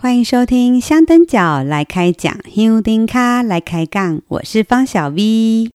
欢迎收听香灯脚来开讲，香灯脚来开杠，我是方小 V。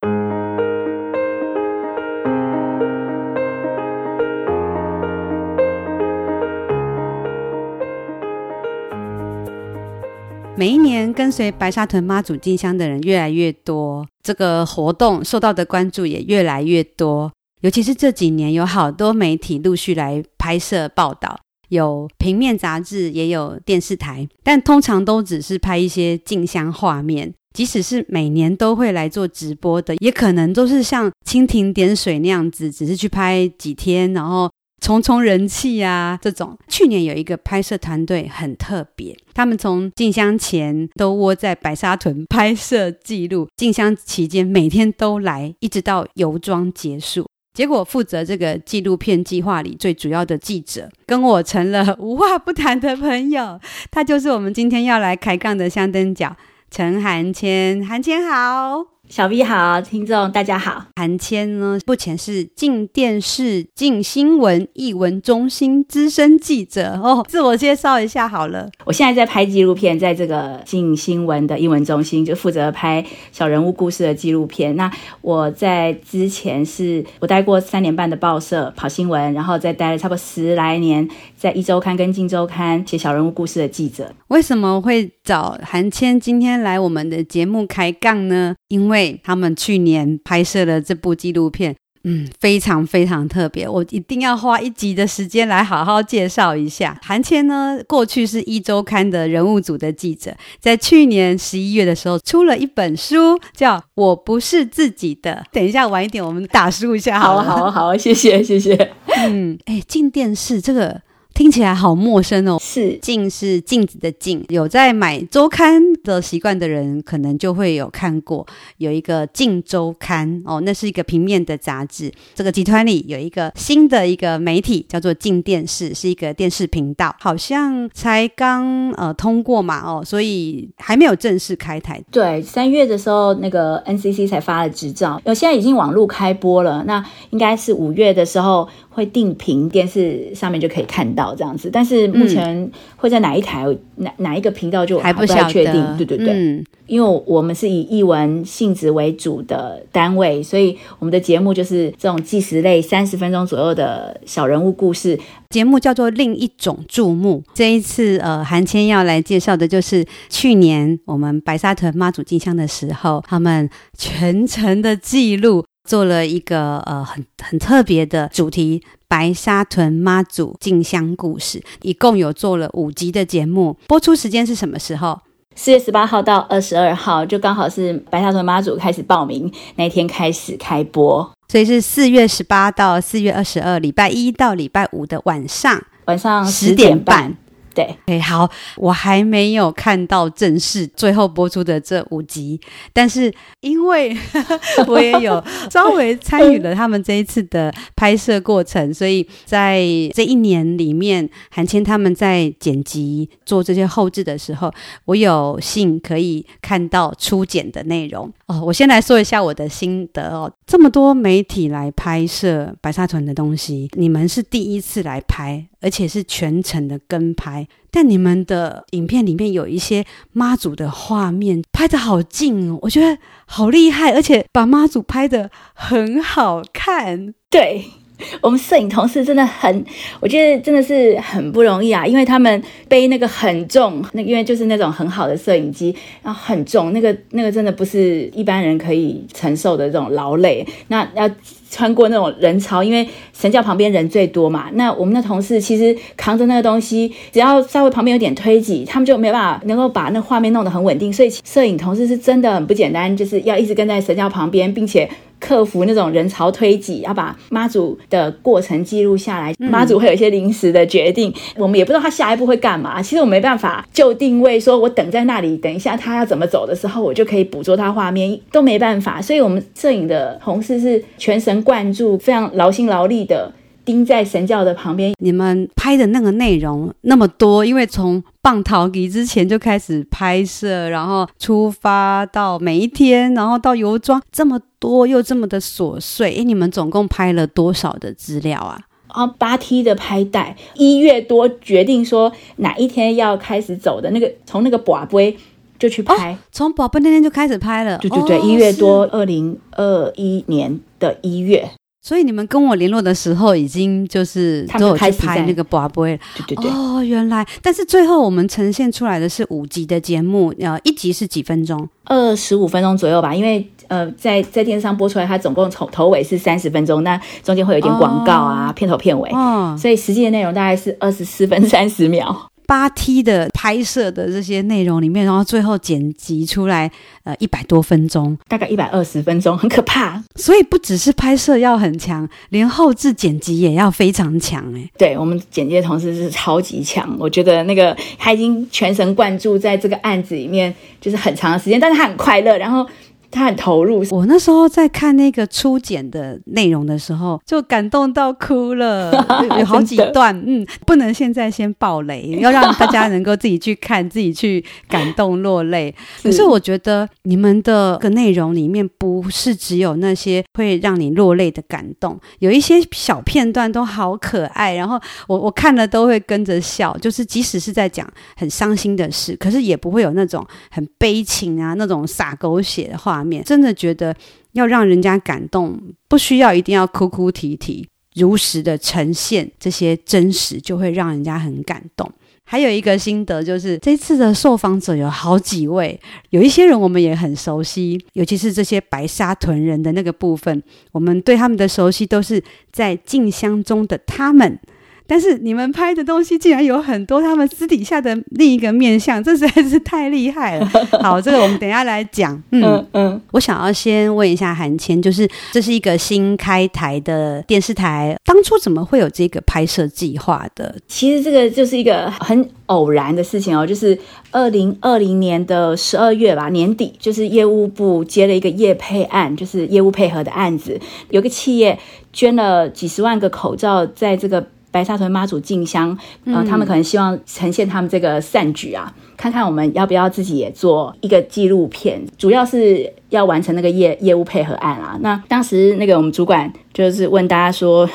每一年跟随白沙屯妈祖进香的人越来越多，这个活动受到的关注也越来越多。尤其是这几年，有好多媒体陆续来拍摄报道。有平面杂志，也有电视台，但通常都只是拍一些进香画面。即使是每年都会来做直播的，也可能都是像蜻蜓点水那样子，只是去拍几天，然后冲冲人气啊这种。去年有一个拍摄团队很特别，他们从进香前都窝在白沙屯拍摄记录，进香期间每天都来，一直到游庄结束。结果负责这个纪录片计划里最主要的记者，跟我成了无话不谈的朋友。他就是我们今天要来开杠的香灯角陈涵谦，涵谦好。小 V 好，听众大家好。韩谦呢，目前是静电视、静新闻艺文中心资深记者哦。自我介绍一下好了。我现在在拍纪录片，在这个静新闻的艺文中心，就负责拍小人物故事的纪录片。那我在之前是我待过三年半的报社跑新闻，然后再待了差不多十来年，在一周刊跟镜周刊写小人物故事的记者。为什么会找韩谦今天来我们的节目开杠呢？因为他们去年拍摄了这部纪录片，嗯，非常非常特别，我一定要花一集的时间来好好介绍一下。韩谦呢，过去是一周刊的人物组的记者，在去年十一月的时候出了一本书，叫《我不是自己的》。等一下晚一点我们打书一下好，好，好，好，谢谢，谢谢。嗯，哎，进电视这个。听起来好陌生哦。是，镜是镜子的镜，有在买周刊的习惯的人，可能就会有看过，有一个镜周刊哦，那是一个平面的杂志。这个集团里有一个新的一个媒体，叫做镜电视，是一个电视频道，好像才刚呃通过嘛哦，所以还没有正式开台。对，三月的时候那个 NCC 才发了执照，呃现在已经网络开播了，那应该是五月的时候。会定频，电视上面就可以看到这样子，但是目前会在哪一台、嗯、哪哪一个频道就还不太确定。对对对，嗯、因为我们是以译文性质为主的单位，所以我们的节目就是这种纪实类，三十分钟左右的小人物故事。节目叫做《另一种注目》。这一次，呃，韩千要来介绍的就是去年我们白沙屯妈祖进香的时候，他们全程的记录。做了一个呃很很特别的主题——白沙屯妈祖进香故事，一共有做了五集的节目。播出时间是什么时候？四月十八号到二十二号，就刚好是白沙屯妈祖开始报名那天开始开播，所以是四月十八到四月二十二，礼拜一到礼拜五的晚上，晚上十点半。对，哎，好，我还没有看到正式最后播出的这五集，但是因为 我也有 稍微参与了他们这一次的拍摄过程，所以在这一年里面，韩谦他们在剪辑做这些后置的时候，我有幸可以看到初剪的内容我先来说一下我的心得哦，这么多媒体来拍摄白沙屯的东西，你们是第一次来拍。而且是全程的跟拍，但你们的影片里面有一些妈祖的画面拍的好近哦，我觉得好厉害，而且把妈祖拍的很好看。对，我们摄影同事真的很，我觉得真的是很不容易啊，因为他们背那个很重，那因为就是那种很好的摄影机，然后很重，那个那个真的不是一般人可以承受的这种劳累，那要。穿过那种人潮，因为神轿旁边人最多嘛。那我们的同事其实扛着那个东西，只要稍微旁边有点推挤，他们就没办法能够把那画面弄得很稳定。所以摄影同事是真的很不简单，就是要一直跟在神轿旁边，并且。克服那种人潮推挤，要把妈祖的过程记录下来。妈祖会有一些临时的决定，嗯，我们也不知道他下一步会干嘛。其实我没办法就定位，说我等在那里，等一下他要怎么走的时候，我就可以捕捉他画面，都没办法。所以，我们摄影的同事是全神贯注，非常劳心劳力的。盯在神教的旁边。你们拍的那个内容那么多，因为从棒桃给之前就开始拍摄，然后出发到每一天，然后到游庄，这么多又这么的琐碎。诶，你们总共拍了多少的资料啊？然后八 T 的拍带，一月多决定说哪一天要开始走的那个，从那个跋杯就去拍，从宝杯那天就开始拍了。对对对，一、哦、月多，二零二一年的一月。所以你们跟我联络的时候，已经就是都有去拍那个拔杯了。对对对。哦，原来，但是最后我们呈现出来的是五集的节目，呃，一集是几分钟？二十五分钟左右吧。因为呃，在在电视上播出来，它总共从头尾是三十分钟，那中间会有一点广告啊，哦、片头片尾。哦。所以实际的内容大概是二十四分三十秒。八 T 的拍摄的这些内容里面，然后最后剪辑出来，呃，一百多分钟，大概一百二十分钟，很可怕。所以不只是拍摄要很强，连后置剪辑也要非常强哎。对，我们剪辑的同事是超级强，我觉得那个他已经全神贯注在这个案子里面，就是很长的时间，但是他很快乐，然后。他很投入。我那时候在看那个初剪的内容的时候，就感动到哭了，有好几段。嗯，不能现在先爆雷，要让大家能够自己去看，自己去感动落泪。可是我觉得你们的个内容里面不是只有那些会让你落泪的感动，有一些小片段都好可爱。然后我我看了都会跟着笑，就是即使是在讲很伤心的事，可是也不会有那种很悲情啊，那种洒狗血的话。真的觉得要让人家感动，不需要一定要哭哭啼啼，如实的呈现这些真实，就会让人家很感动。还有一个心得就是，这次的受访者有好几位，有一些人我们也很熟悉，尤其是这些白沙屯人的那个部分，我们对他们的熟悉都是在进香中的他们。但是你们拍的东西竟然有很多他们私底下的另一个面相，这实在是太厉害了。好，这个我们等一下来讲。嗯嗯，嗯，我想要先问一下韩谦，就是这是一个新开台的电视台，当初怎么会有这个拍摄计划的？其实这个就是一个很偶然的事情哦，就是二零二零年的十二月吧，年底，就是业务部接了一个业配案，就是业务配合的案子，有个企业捐了几十万个口罩，在这个。白沙屯妈祖进香，然后他们可能希望呈现他们这个善举啊，嗯、看看我们要不要自己也做一个纪录片，主要是要完成那个业业务配合案啊。那当时那个我们主管就是问大家说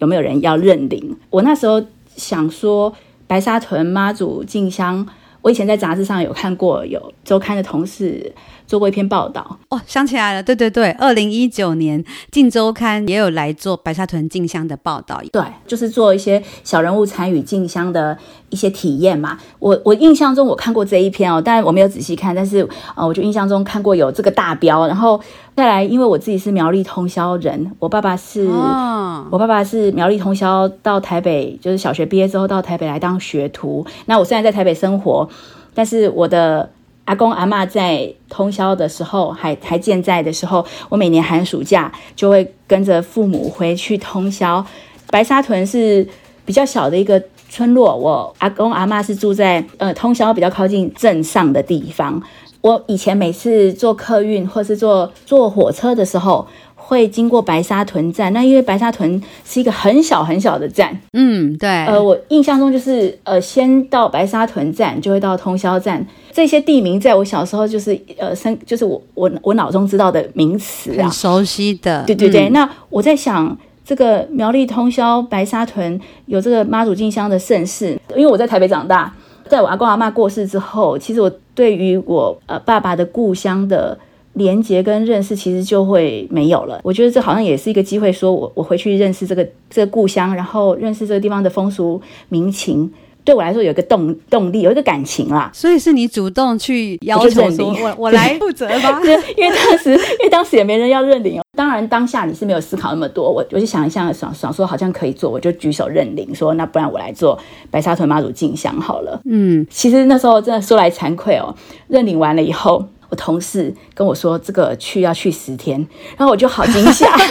有没有人要认领，我那时候想说白沙屯妈祖进香，我以前在杂志上有看过，有周刊的同事。做过一篇报道哦，想起来了，对对对，二零一九年《镜周刊》也有来做白沙屯进香的报道，对，就是做一些小人物参与进香的一些体验嘛。我我印象中我看过这一篇哦，但我没有仔细看，但是呃，我就印象中看过有这个大标，然后再来，因为我自己是苗栗通霄人，我爸爸是，哦、我爸爸是苗栗通霄到台北，就是小学毕业之后到台北来当学徒。那我虽然在台北生活，但是我的。阿公阿嬷在通宵的时候还还健在的时候，我每年寒暑假就会跟着父母回去通宵。白沙屯是比较小的一个村落，我阿公阿嬷是住在呃通宵比较靠近镇上的地方。我以前每次坐客运或是坐坐火车的时候，会经过白沙屯站，那因为白沙屯是一个很小很小的站，嗯，对。呃，我印象中就是呃，先到白沙屯站，就会到通宵站。这些地名在我小时候就是呃，生就是我我我脑中知道的名词啊，很熟悉的。对对对。嗯、那我在想，这个苗栗通宵白沙屯有这个妈祖进香的盛事，因为我在台北长大，在我阿公阿嬷过世之后，其实我对于我呃爸爸的故乡的。连接跟认识其实就会没有了。我觉得这好像也是一个机会，说我我回去认识这个这个故乡，然后认识这个地方的风俗民情，对我来说有一个动动力，有一个感情啦。所以是你主动去要求说，我我，我来负责吧。因为当时因为当时也没人要认领哦。当然当下你是没有思考那么多，我我就想一想，想想说好像可以做，我就举手认领，说那不然我来做白沙屯妈祖进香好了。嗯，其实那时候真的说来惭愧哦，认领完了以后。同事跟我说，这个去要去十天，然后我就好惊吓，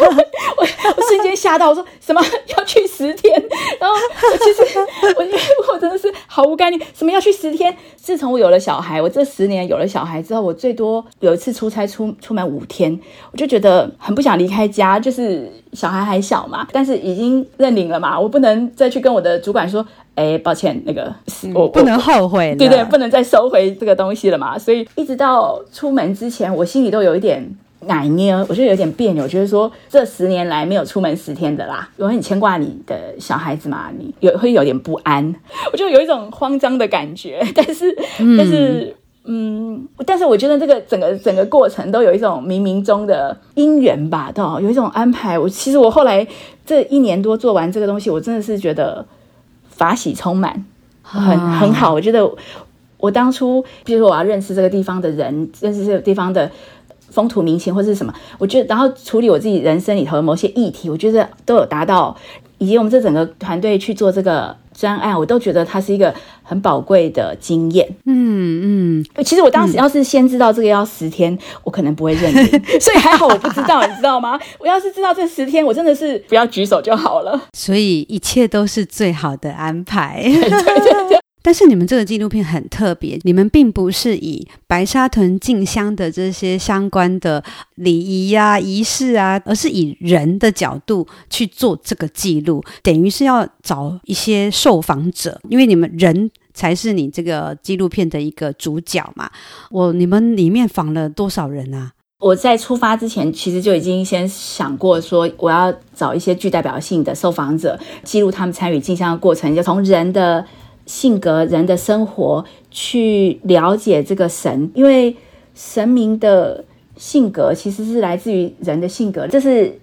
我我瞬间吓到，我说什么要去十天？然后我其实 我因为我真的是毫无概念，什么要去十天？自从我有了小孩，我这十年有了小孩之后，我最多有一次出差出出门五天，我就觉得很不想离开家，就是小孩还小嘛，但是已经认领了嘛，我不能再去跟我的主管说。哎，抱歉，那个我、嗯、不能后悔，对对，不能再收回这个东西了嘛。所以一直到出门之前，我心里都有一点奶捏，我就有点别扭，就是说这十年来没有出门十天的啦，我很牵挂你的小孩子嘛，你有会有点不安，我就有一种慌张的感觉，但是，嗯、但是。嗯，但是我觉得这个整个整个过程都有一种冥冥中的因缘吧，都有一种安排。我其实我后来这一年多做完这个东西，我真的是觉得法喜充满，很很好。我觉得我当初，比如说我要认识这个地方的人，认识这个地方的风土民情或是什么，我觉得然后处理我自己人生里头的某些议题，我觉得都有达到。以及我们这整个团队去做这个。专案，我都觉得它是一个很宝贵的经验。嗯嗯，其实我当时要是先知道这个要十天，嗯、我可能不会认领，所以还好我不知道，你知道吗？我要是知道这十天，我真的是不要举手就好了。所以一切都是最好的安排。对 对对。但是你们这个纪录片很特别，你们并不是以白沙屯进香的这些相关的礼仪呀、仪式啊，而是以人的角度去做这个记录，等于是要找一些受访者，因为你们人才是你这个纪录片的一个主角嘛。我你们里面访了多少人啊？我在出发之前，其实就已经先想过说，我要找一些具代表性的受访者，记录他们参与进香的过程，就从人的。性格、人的生活，去了解这个神，因为神明的性格其实是来自于人的性格。这是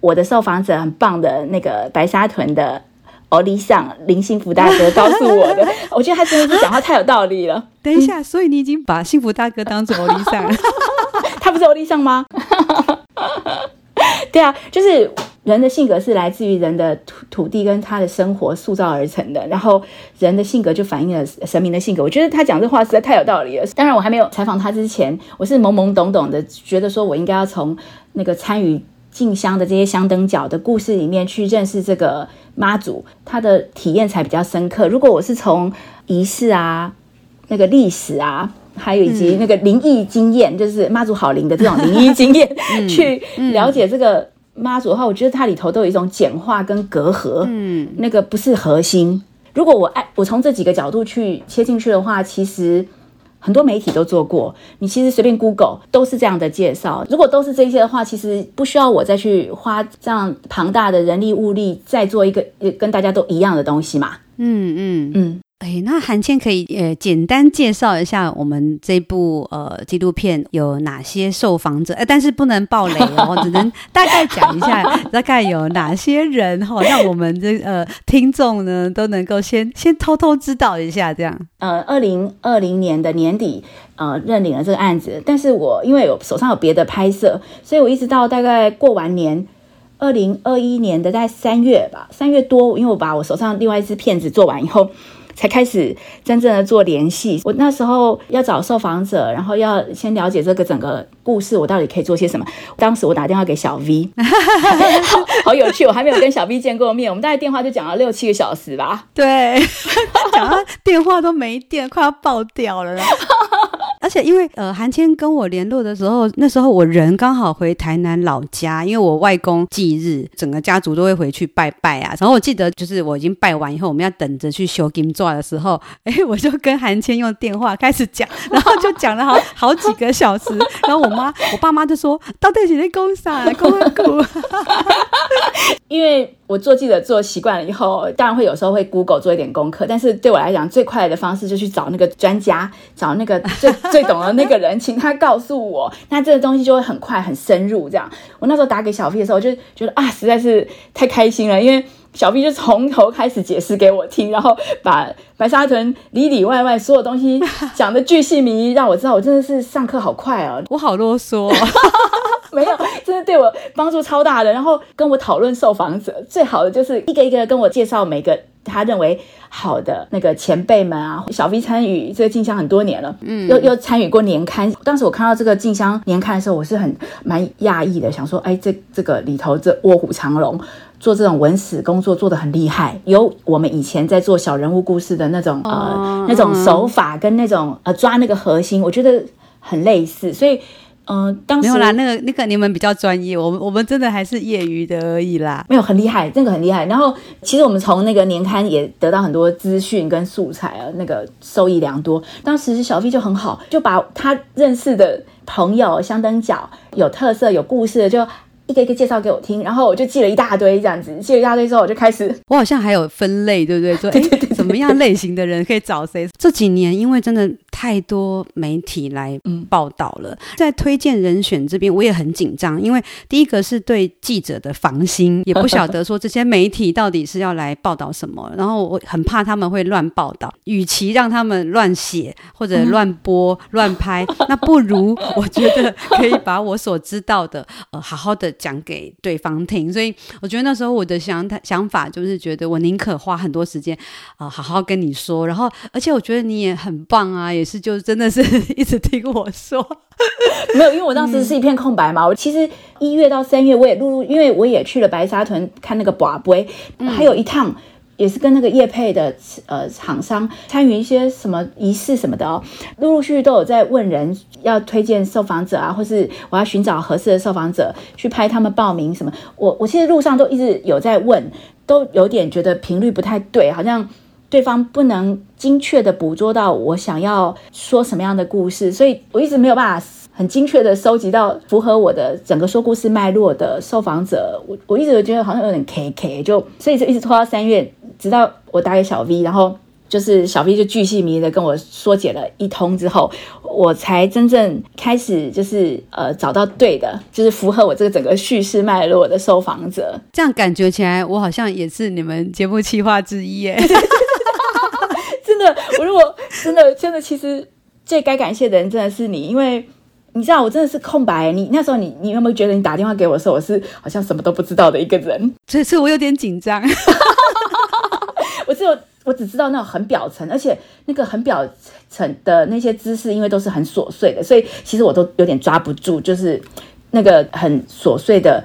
我的受访者很棒的那个白沙屯的欧丽桑林幸福大哥告诉我的，我觉得他真的是讲话太有道理了。等一下，所以你已经把幸福大哥当做欧丽尚了？他不是欧丽尚吗？对啊，就是。人的性格是来自于人的土土地跟他的生活塑造而成的，然后人的性格就反映了神明的性格。我觉得他讲这话实在太有道理了。当然，我还没有采访他之前，我是懵懵懂懂的，觉得说我应该要从那个参与进香的这些香灯角的故事里面去认识这个妈祖，他的体验才比较深刻。如果我是从仪式啊、那个历史啊，还有以及那个灵异经验，嗯、就是妈祖好灵的这种灵异经验，嗯、去了解这个。妈祖的话，我觉得它里头都有一种简化跟隔阂，嗯，那个不是核心。如果我爱我从这几个角度去切进去的话，其实很多媒体都做过，你其实随便 Google 都是这样的介绍。如果都是这些的话，其实不需要我再去花这样庞大的人力物力再做一个跟大家都一样的东西嘛。嗯嗯嗯。嗯哎，那韩倩可以呃简单介绍一下我们这部呃纪录片有哪些受访者？哎，但是不能爆雷哦，只能 大概讲一下大概有哪些人哈、哦，让我们这呃听众呢都能够先先偷偷知道一下这样。呃，二零二零年的年底呃认领了这个案子，但是我因为有手上有别的拍摄，所以我一直到大概过完年，二零二一年的大概三月吧，三月多，因为我把我手上另外一支片子做完以后。才开始真正的做联系。我那时候要找受访者，然后要先了解这个整个故事，我到底可以做些什么。当时我打电话给小 V，好，有趣。我还没有跟小 V 见过面，我们大概电话就讲了六七个小时吧。对，讲到电话都没电，快要爆掉了。而且因为呃，韩谦跟我联络的时候，那时候我人刚好回台南老家，因为我外公忌日，整个家族都会回去拜拜啊。然后我记得就是我已经拜完以后，我们要等着去修金座的时候，哎，我就跟韩谦用电话开始讲，然后就讲了好好几个小时。然后我妈、我爸妈就说：“到底是在公啥？公很久。”因为我做记者做习惯了以后，当然会有时候会 Google 做一点功课，但是对我来讲最快的方式就去找那个专家，找那个最最 懂的那个人，请他告诉我，那这个东西就会很快很深入。这样，我那时候打给小 V 的时候，就觉得啊，实在是太开心了，因为。小 V 就从头开始解释给我听，然后把白沙屯里里外外所有东西讲的巨细靡遗，让我知道我真的是上课好快哦，我好啰嗦，没有，真的对我帮助超大的。然后跟我讨论受访者，最好的就是一个一个跟我介绍每个他认为好的那个前辈们啊。小 V 参与这个进香很多年了，嗯，又又参与过年刊。当时我看到这个进香年刊的时候，我是很蛮讶异的，想说，哎，这这个里头这卧虎藏龙。做这种文史工作做得很厉害，有我们以前在做小人物故事的那种呃、哦、那种手法跟那种呃抓那个核心，我觉得很类似。所以嗯、呃，当时没有啦，那个那个你们比较专业，我们我们真的还是业余的而已啦。没有很厉害，那个很厉害。然后其实我们从那个年刊也得到很多资讯跟素材啊，那个受益良多。当时小 V 就很好，就把他认识的。朋友香灯角有特色、有故事的就。一个一个介绍给我听，然后我就记了一大堆这样子，记了一大堆之后，我就开始，我好像还有分类，对不对？说，哎，怎么样类型的人可以找谁？这几年因为真的太多媒体来报道了，嗯、在推荐人选这边我也很紧张，因为第一个是对记者的防心，也不晓得说这些媒体到底是要来报道什么，然后我很怕他们会乱报道，与其让他们乱写或者乱播、嗯、乱拍，那不如我觉得可以把我所知道的，呃，好好的。讲给对方听，所以我觉得那时候我的想想法就是觉得我宁可花很多时间啊、呃，好好跟你说，然后而且我觉得你也很棒啊，也是就真的是一直听我说，没有，因为我当时是一片空白嘛。我、嗯、其实一月到三月我也陆陆，因为我也去了白沙屯看那个寡杯，还有一趟。也是跟那个业配的呃厂商参与一些什么仪式什么的哦，陆陆续续都有在问人要推荐受访者啊，或是我要寻找合适的受访者去拍他们报名什么。我我其实路上都一直有在问，都有点觉得频率不太对，好像对方不能精确的捕捉到我想要说什么样的故事，所以我一直没有办法很精确的收集到符合我的整个说故事脉络的受访者。我我一直觉得好像有点 K K，就所以就一直拖到三月。直到我打给小 V，然后就是小 V 就巨细靡遗的跟我说解了一通之后，我才真正开始就是呃找到对的，就是符合我这个整个叙事脉络的受访者。这样感觉起来，我好像也是你们节目企划之一耶。真的，我如果真的真的，其实最该感谢的人真的是你，因为你知道我真的是空白。你那时候你你有没有觉得你打电话给我的时候，我是好像什么都不知道的一个人？这次我有点紧张。我只有我只知道那种很表层，而且那个很表层的那些知识，因为都是很琐碎的，所以其实我都有点抓不住，就是那个很琐碎的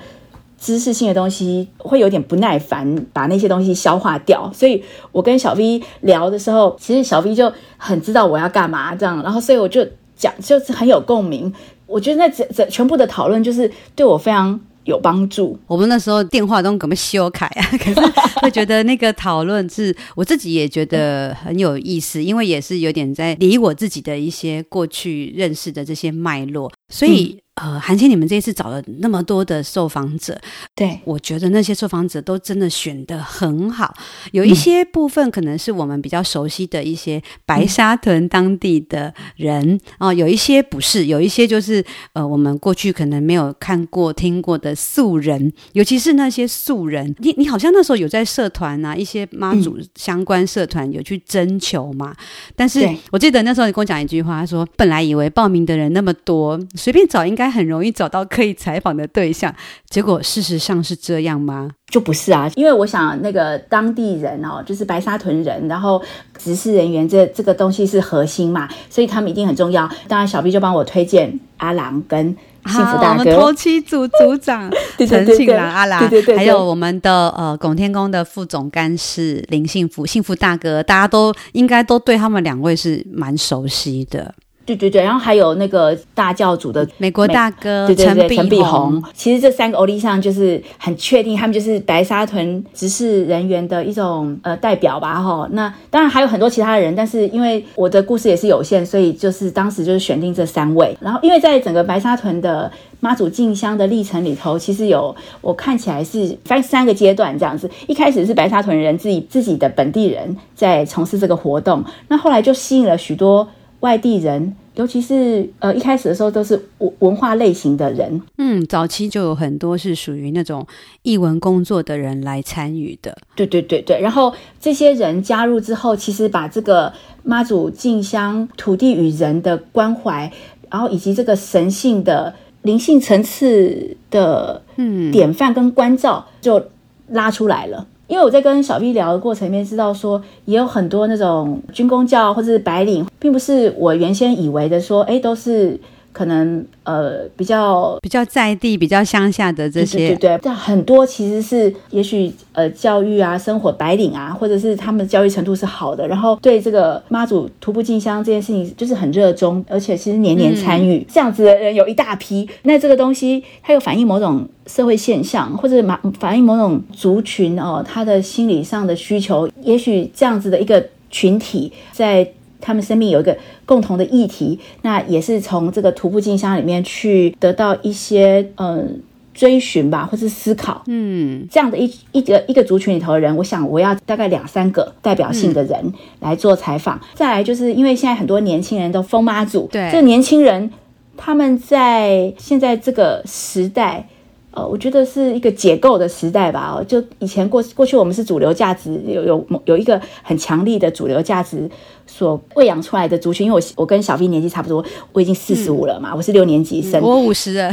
知识性的东西，会有点不耐烦把那些东西消化掉。所以我跟小 V 聊的时候，其实小 V 就很知道我要干嘛这样，然后所以我就讲就是很有共鸣。我觉得那整整全部的讨论就是对我非常。有帮助。我们那时候电话都怎么修改啊？可是会觉得那个讨论是，我自己也觉得很有意思，因为也是有点在理我自己的一些过去认识的这些脉络，所以。嗯呃，韩青，你们这一次找了那么多的受访者，对，我觉得那些受访者都真的选的很好。有一些部分可能是我们比较熟悉的一些白沙屯当地的人啊、嗯呃，有一些不是，有一些就是呃，我们过去可能没有看过、听过的素人，尤其是那些素人。你你好像那时候有在社团啊，一些妈祖相关社团有去征求嘛？嗯、但是我记得那时候你跟我讲一句话，他说本来以为报名的人那么多，随便找应该。很容易找到可以采访的对象，结果事实上是这样吗？就不是啊，因为我想那个当地人哦，就是白沙屯人，然后执事人员这这个东西是核心嘛，所以他们一定很重要。当然，小 B 就帮我推荐阿郎跟幸福大哥，我们头七组组长 陈庆郎阿郎，对对对，还有我们的呃拱天宫的副总干事林幸福幸福大哥，大家都应该都对他们两位是蛮熟悉的。对对对，然后还有那个大教主的美国大哥，对对对，陈碧红。其实这三个欧力上就是很确定，他们就是白沙屯执事人员的一种呃代表吧，哈。那当然还有很多其他的人，但是因为我的故事也是有限，所以就是当时就是选定这三位。然后因为在整个白沙屯的妈祖进香的历程里头，其实有我看起来是分三个阶段这样子。一开始是白沙屯人自己自己的本地人在从事这个活动，那后来就吸引了许多。外地人，尤其是呃一开始的时候都是文文化类型的人，嗯，早期就有很多是属于那种译文工作的人来参与的，对对对对。然后这些人加入之后，其实把这个妈祖进香、土地与人的关怀，然后以及这个神性的灵性层次的嗯典范跟关照，就拉出来了。因为我在跟小 V 聊的过程里面，知道说也有很多那种军工教或者是白领，并不是我原先以为的说，哎，都是。可能呃比较比较在地、比较乡下的这些，对对对，但很多其实是也许呃教育啊、生活白领啊，或者是他们的教育程度是好的，然后对这个妈祖徒步进香这件事情就是很热衷，而且其实年年参与，嗯、这样子的人有一大批。那这个东西它又反映某种社会现象，或者反反映某种族群哦，他的心理上的需求，也许这样子的一个群体在。他们生命有一个共同的议题，那也是从这个徒步进香里面去得到一些嗯追寻吧，或是思考，嗯，这样的一一个一个族群里头的人，我想我要大概两三个代表性的人来做采访。嗯、再来就是因为现在很多年轻人都疯妈祖，对，这年轻人他们在现在这个时代。呃，我觉得是一个解构的时代吧。哦，就以前过过去，我们是主流价值有有有一个很强力的主流价值所喂养出来的族群。因为我我跟小 V 年纪差不多，我已经四十五了嘛，嗯、我是六年级生，我五十了。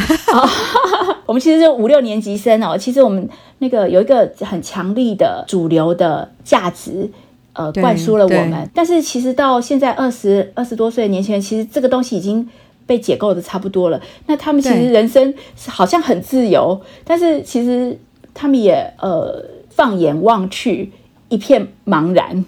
我们其实就五六年级生哦。其实我们那个有一个很强力的主流的价值，呃，灌输了我们。但是其实到现在二十二十多岁的年轻人，其实这个东西已经。被解构的差不多了，那他们其实人生好像很自由，但是其实他们也呃放眼望去一片茫然，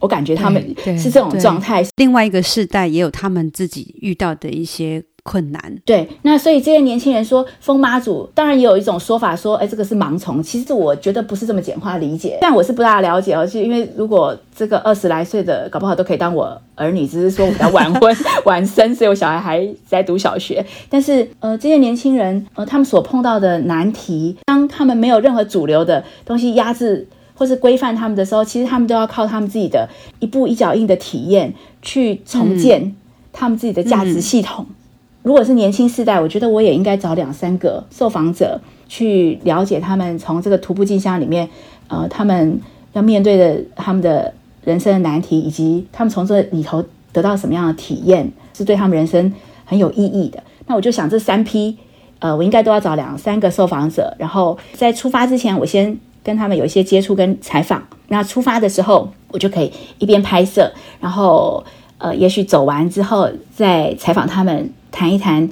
我感觉他们是这种状态。另外一个世代也有他们自己遇到的一些。困难。对，那所以这些年轻人说疯妈祖，当然也有一种说法说，哎，这个是盲从。其实我觉得不是这么简化理解，但我是不大了解哦。就因为如果这个二十来岁的，搞不好都可以当我儿女，只是说我比较晚婚 晚生，所以我小孩还在读小学。但是呃，这些年轻人呃，他们所碰到的难题，当他们没有任何主流的东西压制或是规范他们的时候，其实他们都要靠他们自己的一步一脚印的体验去重建他们自己的价值系统。嗯嗯如果是年轻世代，我觉得我也应该找两三个受访者去了解他们从这个徒步进香里面，呃，他们要面对的他们的人生的难题，以及他们从这里头得到什么样的体验，是对他们人生很有意义的。那我就想这三批，呃，我应该都要找两三个受访者，然后在出发之前，我先跟他们有一些接触跟采访。那出发的时候，我就可以一边拍摄，然后呃，也许走完之后再采访他们。谈一谈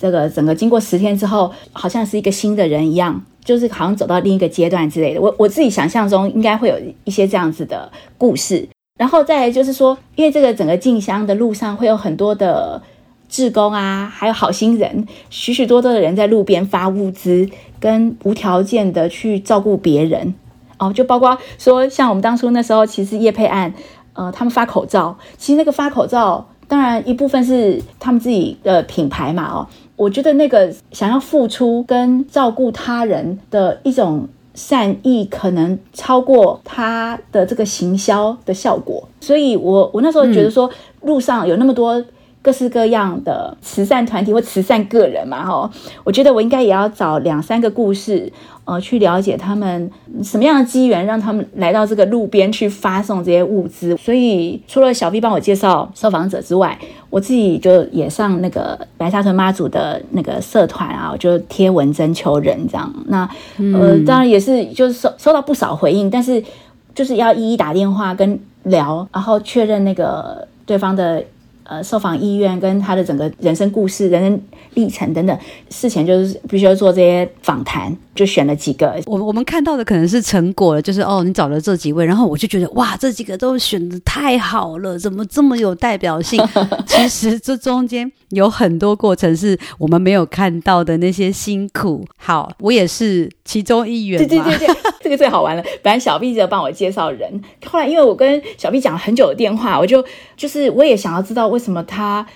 这个整个经过十天之后，好像是一个新的人一样，就是好像走到另一个阶段之类的。我我自己想象中应该会有一些这样子的故事。然后再来就是说，因为这个整个进香的路上会有很多的志工啊，还有好心人，许许多多的人在路边发物资，跟无条件的去照顾别人。哦，就包括说像我们当初那时候，其实叶佩案，呃，他们发口罩，其实那个发口罩。当然，一部分是他们自己的品牌嘛，哦，我觉得那个想要付出跟照顾他人的一种善意，可能超过他的这个行销的效果。所以我我那时候觉得说，路上有那么多各式各样的慈善团体或慈善个人嘛，哈，我觉得我应该也要找两三个故事。呃，去了解他们什么样的机缘，让他们来到这个路边去发送这些物资。所以，除了小 V 帮我介绍受访者之外，我自己就也上那个白沙屯妈祖的那个社团啊，我就贴文征求人这样。那呃，当然也是就是收收到不少回应，但是就是要一一打电话跟聊，然后确认那个对方的。呃，受访意愿跟他的整个人生故事、人生历程等等，事前就是必须要做这些访谈，就选了几个。我我们看到的可能是成果了，就是哦，你找了这几位，然后我就觉得哇，这几个都选的太好了，怎么这么有代表性？其实这中间有很多过程是我们没有看到的那些辛苦。好，我也是其中一员。对对对对，这个最好玩了。本来小 B 就帮我介绍人，后来因为我跟小 B 讲了很久的电话，我就就是我也想要知道为。为什么他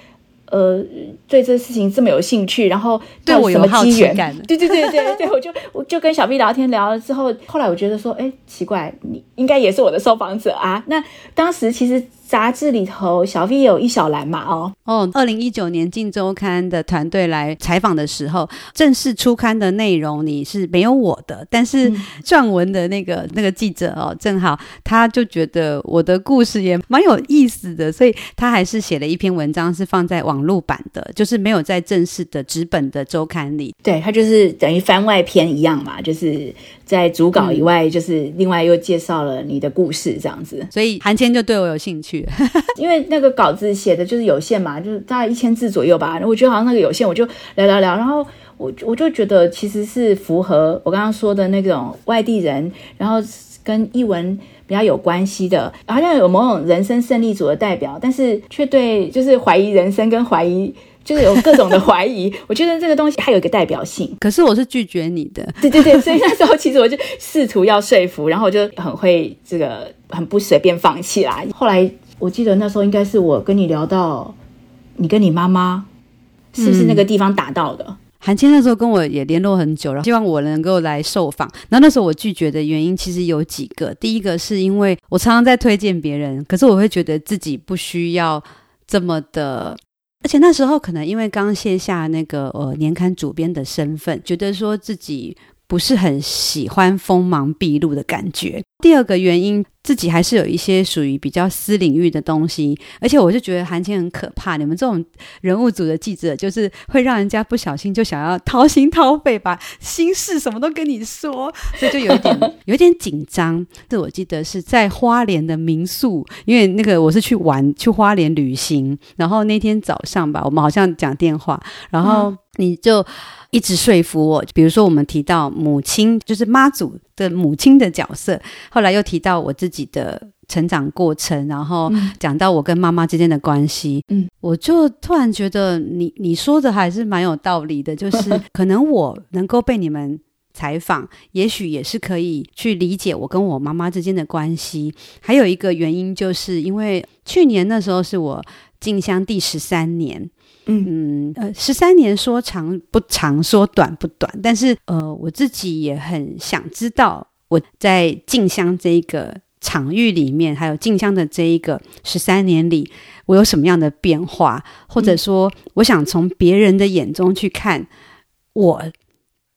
呃对这个事情这么有兴趣？然后对我有什么机缘？对对对对对，我就我就跟小 B 聊天聊了之后，后来我觉得说，哎，奇怪，你应该也是我的受访者啊。那当时其实。杂志里头，小 V 也有一小栏嘛，哦哦，二零一九年《镜周刊》的团队来采访的时候，正式出刊的内容你是没有我的，但是撰文的那个那个记者哦，正好他就觉得我的故事也蛮有意思的，所以他还是写了一篇文章，是放在网络版的，就是没有在正式的纸本的周刊里。对，他就是等于番外篇一样嘛，就是在主稿以外，就是另外又介绍了你的故事这样子，嗯、所以韩谦就对我有兴趣。因为那个稿子写的就是有限嘛，就是大概一千字左右吧。我觉得好像那个有限，我就聊聊聊。然后我我就觉得其实是符合我刚刚说的那种外地人，然后跟译文比较有关系的，好像有某种人生胜利组的代表，但是却对就是怀疑人生跟怀疑。就是有各种的怀疑，我觉得这个东西还有一个代表性。可是我是拒绝你的，对对对，所以那时候其实我就试图要说服，然后我就很会这个很不随便放弃啦。后来我记得那时候应该是我跟你聊到，你跟你妈妈是不是那个地方打到的？韩千那时候跟我也联络很久了，希望我能够来受访。然后那时候我拒绝的原因其实有几个，第一个是因为我常常在推荐别人，可是我会觉得自己不需要这么的，而且那时候可能因为刚卸下那个呃年刊主编的身份，觉得说自己。不是很喜欢锋芒毕露的感觉。第二个原因，自己还是有一些属于比较私领域的东西，而且我就觉得韩青很可怕。你们这种人物组的记者，就是会让人家不小心就想要掏心掏肺，把心事什么都跟你说，所以就有一点 有点紧张。这我记得是在花莲的民宿，因为那个我是去玩去花莲旅行，然后那天早上吧，我们好像讲电话，然后你就。一直说服我，比如说我们提到母亲，就是妈祖的母亲的角色，后来又提到我自己的成长过程，然后讲到我跟妈妈之间的关系，嗯，我就突然觉得你你说的还是蛮有道理的，就是 可能我能够被你们采访，也许也是可以去理解我跟我妈妈之间的关系。还有一个原因，就是因为去年那时候是我进香第十三年。嗯呃，十三年说长不长，说短不短，但是呃，我自己也很想知道我在静香这一个场域里面，还有静香的这一个十三年里，我有什么样的变化，或者说，我想从别人的眼中去看我。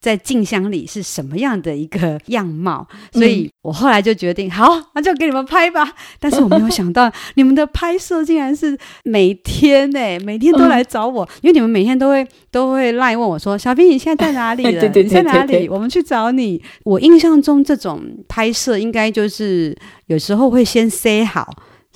在静香里是什么样的一个样貌？所以我后来就决定，好，那就给你们拍吧。但是我没有想到，你们的拍摄竟然是每天呢、欸，每天都来找我，因为你们每天都会都会赖问我说：“小兵，你现在在哪里了？你在哪里？我们去找你。”我印象中，这种拍摄应该就是有时候会先 say 好。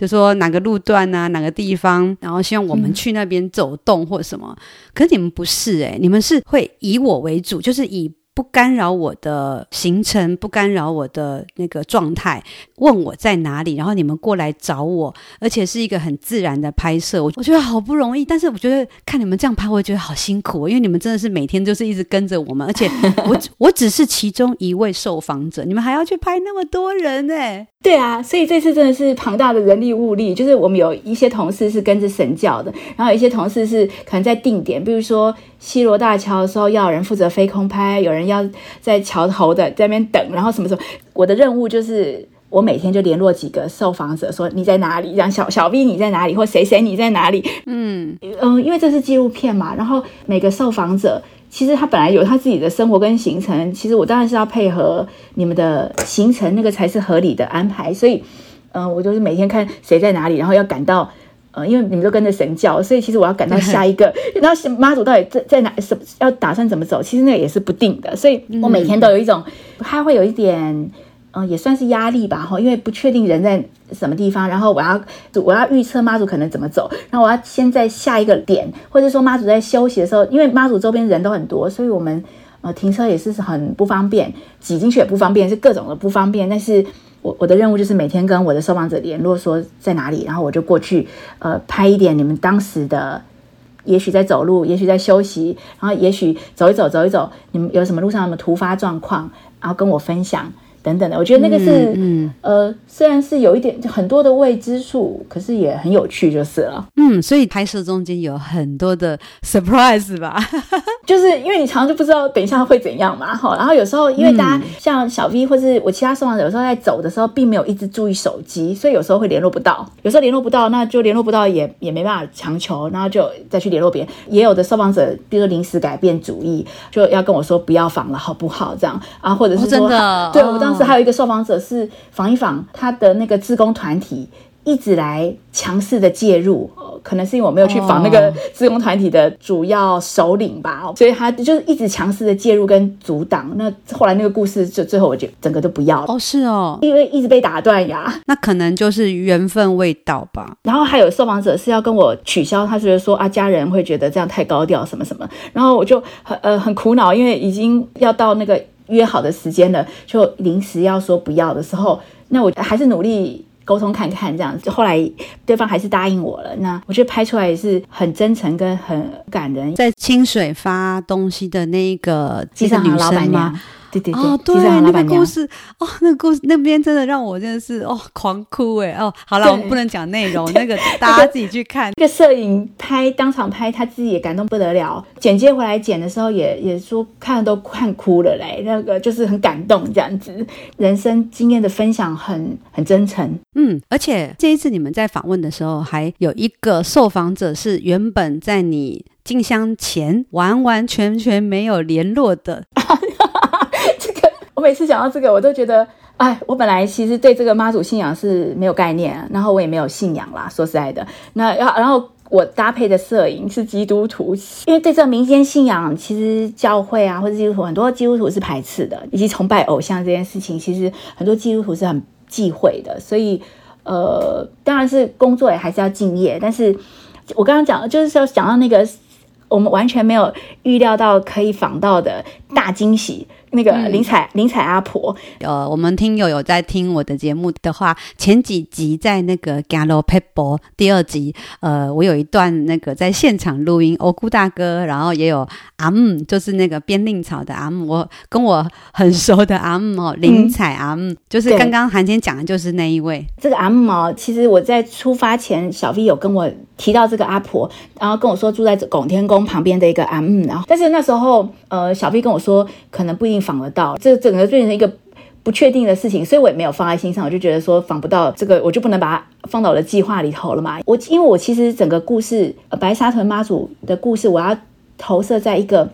就说哪个路段啊，哪个地方，然后希望我们去那边走动或什么。嗯、可是你们不是诶、欸，你们是会以我为主，就是以。不干扰我的行程，不干扰我的那个状态，问我在哪里，然后你们过来找我，而且是一个很自然的拍摄，我我觉得好不容易，但是我觉得看你们这样拍，我觉得好辛苦，因为你们真的是每天就是一直跟着我们，而且 我我只是其中一位受访者，你们还要去拍那么多人呢、对啊，所以这次真的是庞大的人力物力，就是我们有一些同事是跟着神教的，然后有一些同事是可能在定点，比如说西罗大桥的时候要有人负责飞空拍，有人。要在桥头的在那边等，然后什么时候？我的任务就是我每天就联络几个受访者，说你在哪里？让小小 V 你在哪里？或谁谁你在哪里？嗯嗯，因为这是纪录片嘛，然后每个受访者其实他本来有他自己的生活跟行程，其实我当然是要配合你们的行程，那个才是合理的安排。所以，嗯，我就是每天看谁在哪里，然后要赶到。呃，因为你们都跟着神教，所以其实我要赶到下一个，然后妈祖到底在在哪？什要打算怎么走？其实那个也是不定的，所以我每天都有一种，他会有一点，嗯、呃，也算是压力吧，哈，因为不确定人在什么地方，然后我要我要预测妈祖可能怎么走，然后我要先在下一个点，或者说妈祖在休息的时候，因为妈祖周边人都很多，所以我们呃停车也是很不方便，挤进去也不方便，是各种的不方便，但是。我我的任务就是每天跟我的受访者联络，说在哪里，然后我就过去，呃，拍一点你们当时的，也许在走路，也许在休息，然后也许走一走，走一走，你们有什么路上什么突发状况，然后跟我分享。等等的，我觉得那个是，嗯，嗯呃，虽然是有一点很多的未知数，可是也很有趣，就是了。嗯，所以拍摄中间有很多的 surprise 吧，就是因为你常常就不知道等一下会怎样嘛，哈。然后有时候因为大家像小 V 或是我其他受访者，有时候在走的时候并没有一直注意手机，所以有时候会联络不到。有时候联络不到，那就联络不到也也没办法强求，然后就再去联络别人。也有的受访者，比如说临时改变主意，就要跟我说不要访了，好不好？这样啊，或者是说，哦、真的，对我当。当时还有一个受访者是访一访他的那个志工团体，一直来强势的介入，可能是因为我没有去访那个自工团体的主要首领吧，所以他就是一直强势的介入跟阻挡。那后来那个故事就最后我就整个都不要了。哦，是哦，因为一直被打断呀。那可能就是缘分未到吧。然后还有受访者是要跟我取消，他觉得说啊，家人会觉得这样太高调什么什么。然后我就很呃很苦恼，因为已经要到那个。约好的时间了，就临时要说不要的时候，那我还是努力沟通看看这样子。后来对方还是答应我了，那我觉得拍出来也是很真诚跟很感人。在清水发东西的那个机场的老板娘。对对对，哦，对，那个故事，哦，那个故事那边真的让我真的是哦狂哭哎哦，好了，我们不能讲内容，那个大家自己去看。那个摄影拍当场拍，他自己也感动不得了。剪接回来剪的时候也，也也说看了都看哭了嘞，那个就是很感动这样子。人生经验的分享很很真诚，嗯，而且这一次你们在访问的时候，还有一个受访者是原本在你进香前完完全全没有联络的。我每次讲到这个，我都觉得，哎，我本来其实对这个妈祖信仰是没有概念，然后我也没有信仰啦。说实在的，那然后然后我搭配的摄影是基督徒，因为对这民间信仰，其实教会啊或者基督徒很多基督徒是排斥的，以及崇拜偶像这件事情，其实很多基督徒是很忌讳的。所以，呃，当然是工作也还是要敬业，但是我刚刚讲就是说讲到那个我们完全没有预料到可以访到的大惊喜。那个林采、嗯、林采阿婆，呃，我们听友有在听我的节目的话，前几集在那个《Gallo Peppo》第二集，呃，我有一段那个在现场录音，欧姑大哥，然后也有阿姆，就是那个编令草的阿姆，我跟我很熟的阿姆哦，林采阿姆，就是刚刚韩天讲的就是那一位。这个阿姆哦，其实我在出发前，小 V 有跟我提到这个阿婆，然后跟我说住在拱天宫旁边的一个阿姆，然后但是那时候呃，小 B 跟我说可能不一定。访得到，这整个变成一个不确定的事情，所以我也没有放在心上。我就觉得说访不到这个，我就不能把它放到我的计划里头了嘛。我因为我其实整个故事，白沙屯妈祖的故事，我要投射在一个。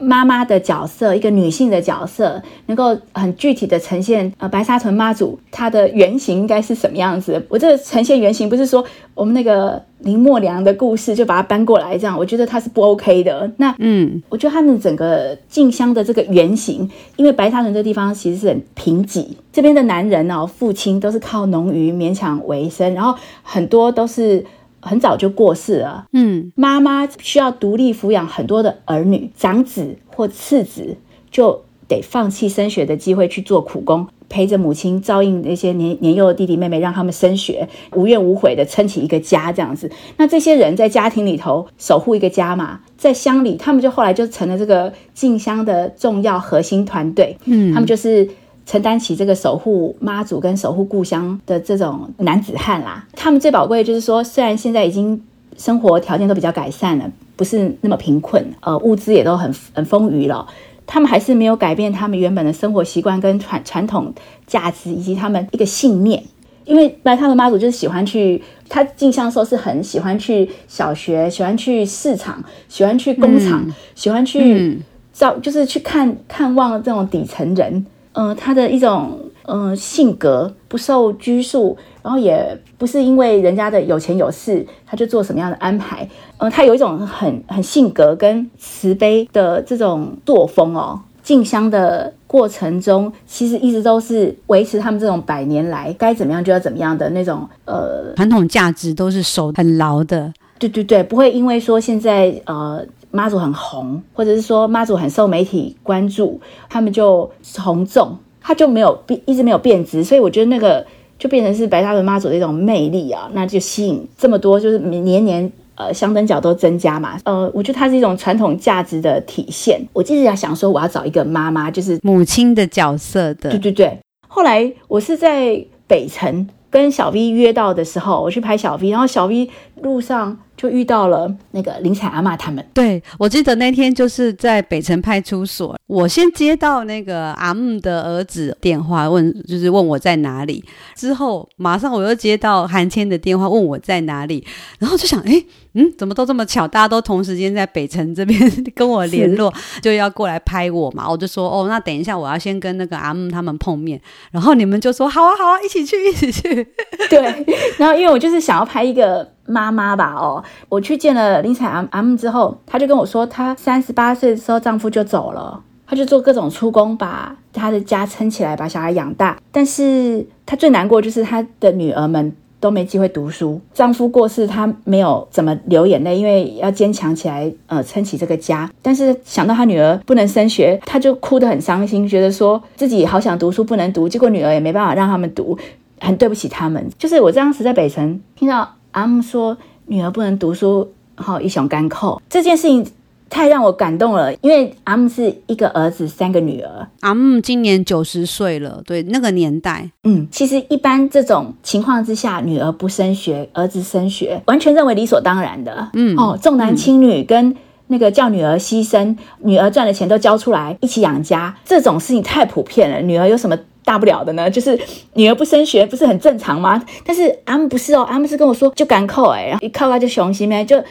妈妈的角色，一个女性的角色，能够很具体的呈现呃白沙屯妈祖她的原型应该是什么样子？我这个呈现原型不是说我们那个林默娘的故事就把它搬过来这样，我觉得它是不 OK 的。那嗯，我觉得他们整个静香的这个原型，因为白沙屯这个地方其实是很贫瘠，这边的男人哦，父亲都是靠农渔勉强为生，然后很多都是。很早就过世了，嗯，妈妈需要独立抚养很多的儿女，长子或次子就得放弃升学的机会去做苦工，陪着母亲照应那些年年幼的弟弟妹妹，让他们升学，无怨无悔的撑起一个家这样子。那这些人在家庭里头守护一个家嘛，在乡里，他们就后来就成了这个进乡的重要核心团队，嗯，他们就是。承担起这个守护妈祖跟守护故乡的这种男子汉啦，他们最宝贵的就是说，虽然现在已经生活条件都比较改善了，不是那么贫困，呃，物资也都很很丰裕了，他们还是没有改变他们原本的生活习惯跟传传统价值以及他们一个信念。因为白他的妈祖就是喜欢去，他进香的时候是很喜欢去小学，喜欢去市场，喜欢去工厂，嗯、喜欢去照，就是去看看望这种底层人。嗯，他的一种嗯性格不受拘束，然后也不是因为人家的有钱有势，他就做什么样的安排。嗯，他有一种很很性格跟慈悲的这种作风哦。进香的过程中，其实一直都是维持他们这种百年来该怎么样就要怎么样的那种呃传统价值，都是守很牢的。对对对，不会因为说现在呃。妈祖很红，或者是说妈祖很受媒体关注，他们就从众，他就没有变，一直没有变质，所以我觉得那个就变成是白沙屯妈祖的一种魅力啊，那就吸引这么多，就是年年呃香灯角都增加嘛，呃，我觉得它是一种传统价值的体现。我一直在想说，我要找一个妈妈，就是母亲的角色的，对对对。后来我是在北城跟小 V 约到的时候，我去拍小 V，然后小 V 路上。就遇到了那个林采阿妈他们。对，我记得那天就是在北城派出所，我先接到那个阿木的儿子电话，问就是问我在哪里。之后马上我又接到韩谦的电话，问我在哪里。然后就想，哎，嗯，怎么都这么巧，大家都同时间在北城这边跟我联络，就要过来拍我嘛。我就说，哦，那等一下我要先跟那个阿木他们碰面。然后你们就说，好啊，好啊，一起去，一起去。对，然后因为我就是想要拍一个。妈妈吧，哦，我去见了林采 M M 之后，她就跟我说，她三十八岁的时候丈夫就走了，她就做各种出工，把她的家撑起来，把小孩养大。但是她最难过就是她的女儿们都没机会读书，丈夫过世，她没有怎么流眼泪，因为要坚强起来，呃，撑起这个家。但是想到她女儿不能升学，她就哭得很伤心，觉得说自己好想读书不能读，结果女儿也没办法让他们读，很对不起他们。就是我当时在北城听到。阿姆说：“女儿不能读书，然后一雄干扣这件事情太让我感动了，因为阿姆是一个儿子，三个女儿。阿姆今年九十岁了，对那个年代，嗯，其实一般这种情况之下，女儿不升学，儿子升学，完全认为理所当然的。嗯，哦，重男轻女跟那个叫女儿牺牲，女儿赚的钱都交出来一起养家，这种事情太普遍了。女儿有什么大不了的呢？就是女儿不升学，不是很正常吗？但是阿姆不是哦，阿姆是跟我说就敢扣哎，然后一扣他就雄心呗，就。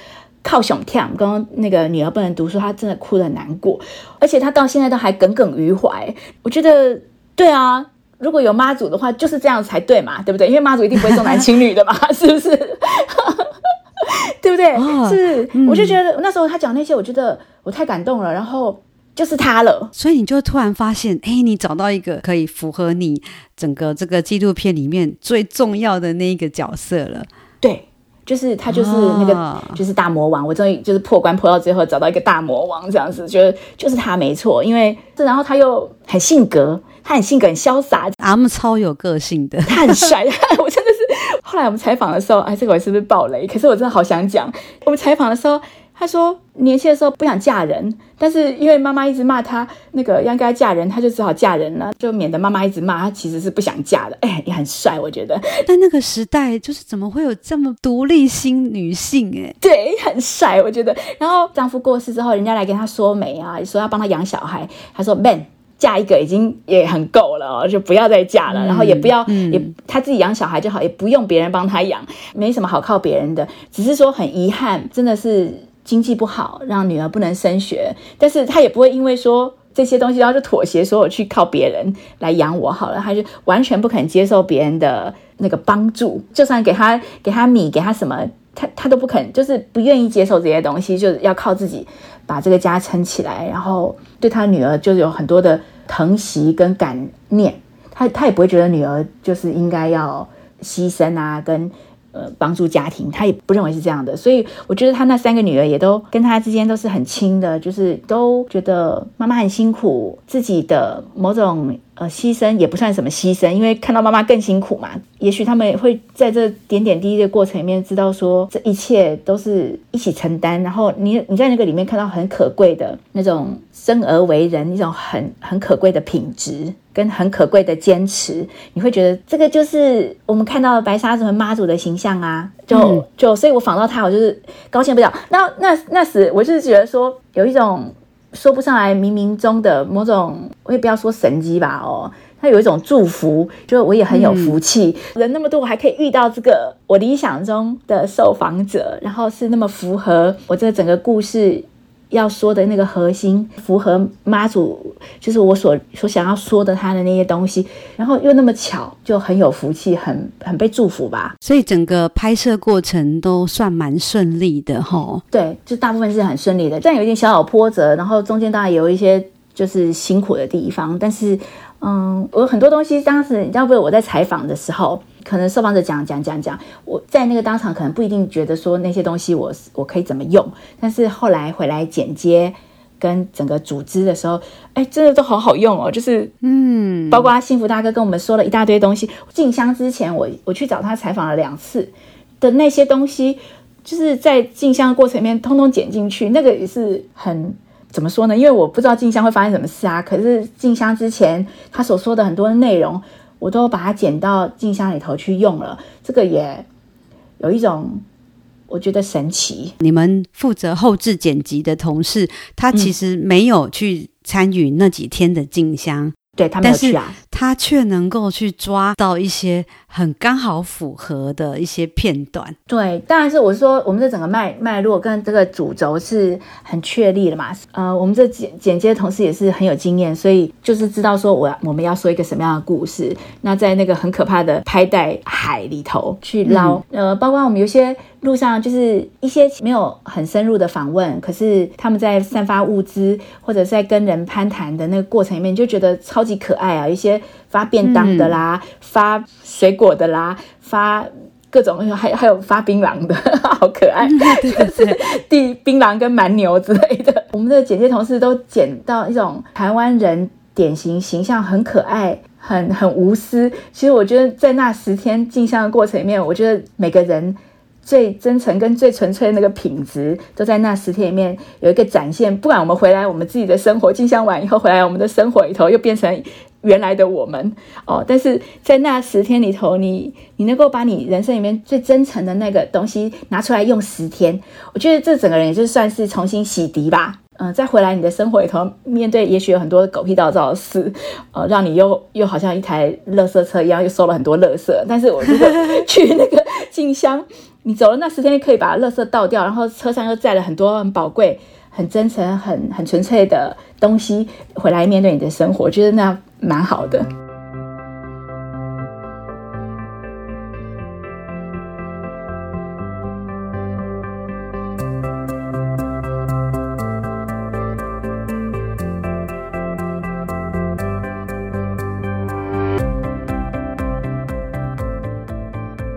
靠熊跳，刚刚那个女儿不能读书，她真的哭得很难过，而且她到现在都还耿耿于怀。我觉得，对啊，如果有妈祖的话，就是这样才对嘛，对不对？因为妈祖一定不会重男轻女的嘛，是不是？对不对？哦、是，嗯、我就觉得那时候他讲那些，我觉得我太感动了，然后就是他了，所以你就突然发现，哎，你找到一个可以符合你整个这个纪录片里面最重要的那一个角色了，对。就是他，就是那个，哦、就是大魔王。我终于就是破关破到最后，找到一个大魔王这样子，觉得就是他没错。因为这，然后他又很性格，他很性格很潇洒，阿木超有个性的，他很帅。我真的是，后来我们采访的时候，哎，这个我是不是爆雷？可是我真的好想讲，我们采访的时候。他说年轻的时候不想嫁人，但是因为妈妈一直骂她那个应该嫁人，她就只好嫁人了，就免得妈妈一直骂她。其实是不想嫁的，哎，也很帅，我觉得。但那个时代就是怎么会有这么独立心女性？哎，对，很帅，我觉得。然后丈夫过世之后，人家来跟她说媒啊，说要帮她养小孩，她说 man 嫁一个已经也很够了哦，就不要再嫁了，嗯、然后也不要、嗯、也她自己养小孩就好，也不用别人帮她养，没什么好靠别人的，只是说很遗憾，真的是。经济不好，让女儿不能升学，但是他也不会因为说这些东西，然后就妥协，说我去靠别人来养我好了，他就完全不肯接受别人的那个帮助，就算给他给他米，给他什么，他他都不肯，就是不愿意接受这些东西，就是要靠自己把这个家撑起来，然后对他女儿就是有很多的疼惜跟感念，他他也不会觉得女儿就是应该要牺牲啊，跟。呃，帮助家庭，他也不认为是这样的，所以我觉得他那三个女儿也都跟他之间都是很亲的，就是都觉得妈妈很辛苦，自己的某种呃牺牲也不算什么牺牲，因为看到妈妈更辛苦嘛。也许他们会在这点点滴滴的过程里面知道说，这一切都是一起承担，然后你你在那个里面看到很可贵的那种生而为人，一种很很可贵的品质。跟很可贵的坚持，你会觉得这个就是我们看到的白沙屯妈祖的形象啊，就、嗯、就所以，我仿到他，我就是高兴不了。那那那时，我就是觉得说，有一种说不上来冥冥中的某种，我也不要说神机吧，哦，他有一种祝福，就我也很有福气，嗯、人那么多，我还可以遇到这个我理想中的受访者，然后是那么符合我这整个故事。要说的那个核心符合妈祖，就是我所所想要说的他的那些东西，然后又那么巧，就很有福气，很很被祝福吧。所以整个拍摄过程都算蛮顺利的齁。对，就大部分是很顺利的，但有一点小小波折，然后中间当然有一些就是辛苦的地方，但是嗯，我很多东西当时要不我在采访的时候。可能受访者讲讲讲讲，我在那个当场可能不一定觉得说那些东西我我可以怎么用，但是后来回来剪接跟整个组织的时候，哎，真的都好好用哦，就是嗯，包括幸福大哥跟我们说了一大堆东西。进香之前我我去找他采访了两次的那些东西，就是在进香的过程里面通通剪进去，那个也是很怎么说呢？因为我不知道进香会发生什么事啊，可是进香之前他所说的很多的内容。我都把它剪到镜箱里头去用了，这个也有一种我觉得神奇。你们负责后置剪辑的同事，他其实没有去参与那几天的进香。对，他没有去啊，他却能够去抓到一些很刚好符合的一些片段。对，当然是我说我们这整个脉脉络跟这个主轴是很确立的嘛。呃，我们这剪剪接的同事也是很有经验，所以就是知道说我我们要说一个什么样的故事。那在那个很可怕的拍带海里头去捞，嗯、呃，包括我们有些。路上就是一些没有很深入的访问，可是他们在散发物资或者在跟人攀谈的那个过程里面，就觉得超级可爱啊！一些发便当的啦，嗯、发水果的啦，发各种还还有发槟榔的，好可爱！对对 对，递槟榔跟蛮牛之类的。我们的剪接同事都剪到一种台湾人典型形象，很可爱，很很无私。其实我觉得在那十天进香的过程里面，我觉得每个人。最真诚跟最纯粹的那个品质，都在那十天里面有一个展现。不管我们回来，我们自己的生活进香完以后回来，我们的生活里头又变成原来的我们哦。但是在那十天里头，你你能够把你人生里面最真诚的那个东西拿出来用十天，我觉得这整个人也就算是重新洗涤吧。嗯、再回来你的生活里头，面对也许有很多狗屁倒灶的事，呃，让你又又好像一台垃圾车一样，又收了很多垃圾。但是我如果 去那个进香，你走了那十天，可以把垃圾倒掉，然后车上又载了很多很宝贵、很真诚、很很纯粹的东西回来面对你的生活，我觉得那蛮好的。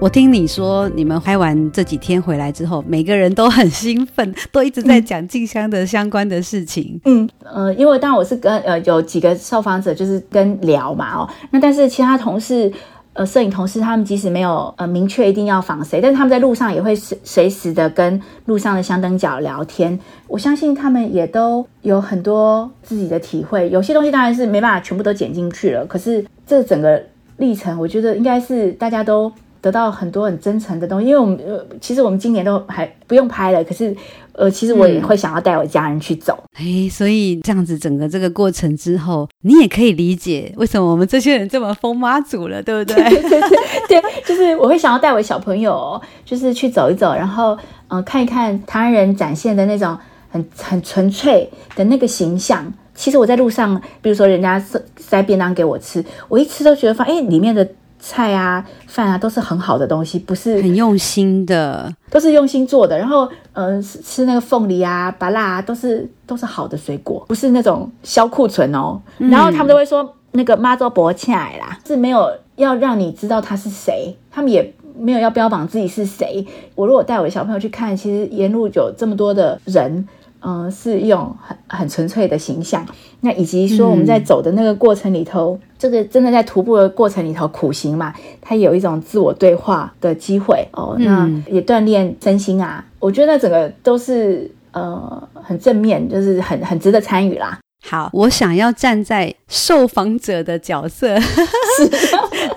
我听你说，你们拍完这几天回来之后，每个人都很兴奋，都一直在讲静香的相关的事情。嗯呃，因为当然我是跟呃有几个受访者就是跟聊嘛哦，那但是其他同事呃摄影同事他们即使没有呃明确一定要访谁，但是他们在路上也会随随时的跟路上的香灯脚聊天。我相信他们也都有很多自己的体会，有些东西当然是没办法全部都剪进去了，可是这整个历程，我觉得应该是大家都。得到很多很真诚的东西，因为我们呃，其实我们今年都还不用拍了，可是呃，其实我也会想要带我家人去走。哎、嗯，所以这样子整个这个过程之后，你也可以理解为什么我们这些人这么疯妈祖了，对不对？对对对，对，就是我会想要带我小朋友，就是去走一走，然后呃，看一看台湾人展现的那种很很纯粹的那个形象。其实我在路上，比如说人家塞塞便当给我吃，我一吃都觉得发，哎，里面的。菜啊，饭啊，都是很好的东西，不是很用心的，都是用心做的。然后，嗯、呃，吃那个凤梨啊、芭辣啊，都是都是好的水果，不是那种消库存哦。嗯、然后他们都会说，那个妈祖婆请来啦，是没有要让你知道他是谁，他们也没有要标榜自己是谁。我如果带我的小朋友去看，其实沿路有这么多的人。嗯，是用很很纯粹的形象，那以及说我们在走的那个过程里头，嗯、这个真的在徒步的过程里头苦行嘛，它有一种自我对话的机会哦，那也锻炼身心啊，我觉得那整个都是呃很正面，就是很很值得参与啦。好，我想要站在受访者的角色，是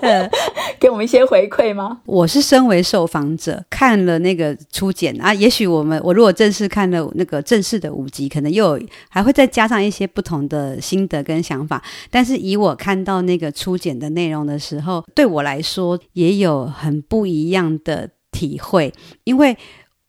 给我们一些回馈吗？我是身为受访者，看了那个初检啊，也许我们我如果正式看了那个正式的五集，可能又还会再加上一些不同的心得跟想法。但是以我看到那个初检的内容的时候，对我来说也有很不一样的体会，因为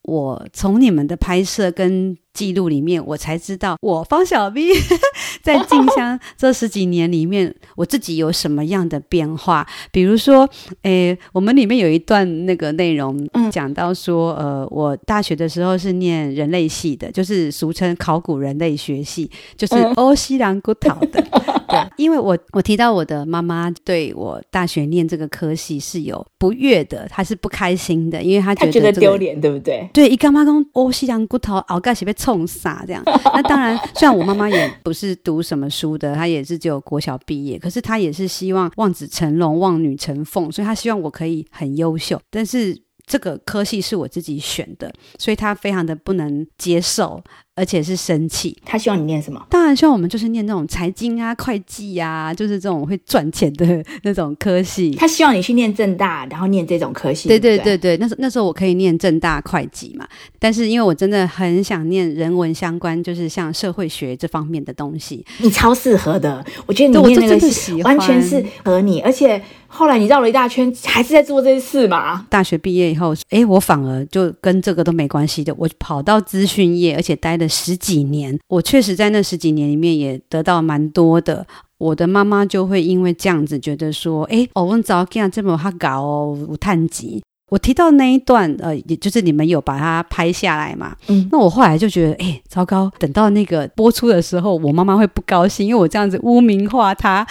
我从你们的拍摄跟记录里面，我才知道我方小 V 在静香这十几年里面，我自己有什么样的变化。比如说，诶，我们里面有一段那个内容，讲到说，呃，我大学的时候是念人类系的，就是俗称考古人类学系，就是欧西兰古陶的。对，因为我我提到我的妈妈对我大学念这个科系是有不悦的，她是不开心的，因为她觉得、丢脸，对不对？对，一干嘛讲欧西洋骨头，熬盖是被。冲傻这样，那当然，虽然我妈妈也不是读什么书的，她也是只有国小毕业，可是她也是希望望子成龙、望女成凤，所以她希望我可以很优秀。但是这个科系是我自己选的，所以她非常的不能接受。而且是生气，他希望你念什么？当然希望我们就是念那种财经啊、会计啊，就是这种会赚钱的那种科系。他希望你去念正大，然后念这种科系。对对对对，那时那时候我可以念正大会计嘛，但是因为我真的很想念人文相关，就是像社会学这方面的东西。你超适合的，我觉得你念那个系完全是合你，而且后来你绕了一大圈，还是在做这些事嘛。大学毕业以后，哎，我反而就跟这个都没关系的，我跑到资讯业，而且待的。十几年，我确实在那十几年里面也得到蛮多的。我的妈妈就会因为这样子觉得说：“哎，我们早这样这么哈搞哦，无叹级。”我提到那一段，呃，也就是你们有把它拍下来嘛？嗯，那我后来就觉得，哎，糟糕，等到那个播出的时候，我妈妈会不高兴，因为我这样子污名化她。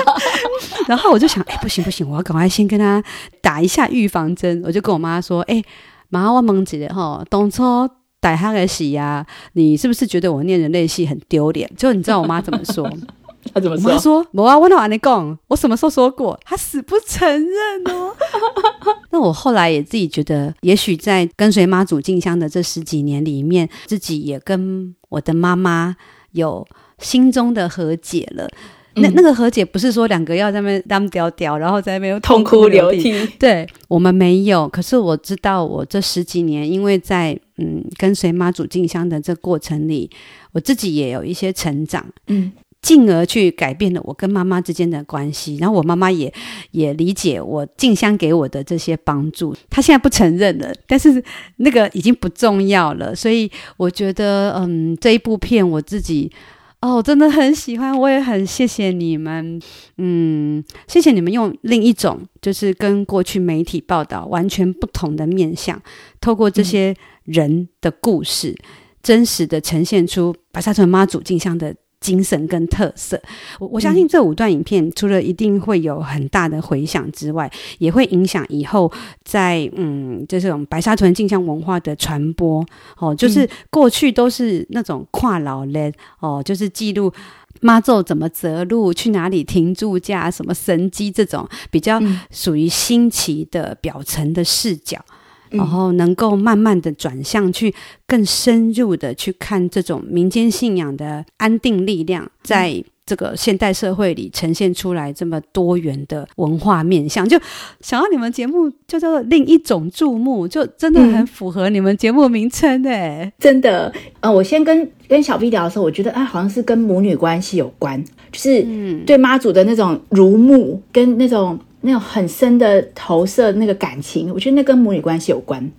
然后我就想，哎，不行不行，我要赶快先跟她打一下预防针。我就跟我妈说：“哎，妈，我问一下哈，当初。”带他个戏呀，你是不是觉得我念人类系很丢脸？就你知道我妈怎么说？他怎么说？他说：“我啊，我哪跟你讲？我什么时候说过？她死不承认哦。”那我后来也自己觉得，也许在跟随妈祖进香的这十几年里面，自己也跟我的妈妈有心中的和解了。嗯、那那个和解不是说两个要在那边当屌屌，然后在那边痛哭流涕。对，我们没有。可是我知道，我这十几年，因为在嗯跟随妈祖进香的这过程里，我自己也有一些成长。嗯。进而去改变了我跟妈妈之间的关系，然后我妈妈也也理解我进香给我的这些帮助。她现在不承认了，但是那个已经不重要了。所以我觉得，嗯，这一部片我自己哦真的很喜欢，我也很谢谢你们，嗯，谢谢你们用另一种就是跟过去媒体报道完全不同的面向，透过这些人的故事，嗯、真实的呈现出白沙屯妈祖镜像的。精神跟特色，我我相信这五段影片除了一定会有很大的回响之外，也会影响以后在嗯，就这种白沙屯镜像文化的传播哦。就是过去都是那种跨老人哦，就是记录妈祖怎么择路，去哪里停住驾，什么神机这种比较属于新奇的表层的视角。然后能够慢慢的转向去更深入的去看这种民间信仰的安定力量，在这个现代社会里呈现出来这么多元的文化面向，就想要你们节目就叫做另一种注目，就真的很符合你们节目名称哎、嗯，真的。呃，我先跟跟小 B 聊的时候，我觉得啊，好像是跟母女关系有关，就是对妈祖的那种如母跟那种。那种很深的投射，那个感情，我觉得那跟母女关系有关。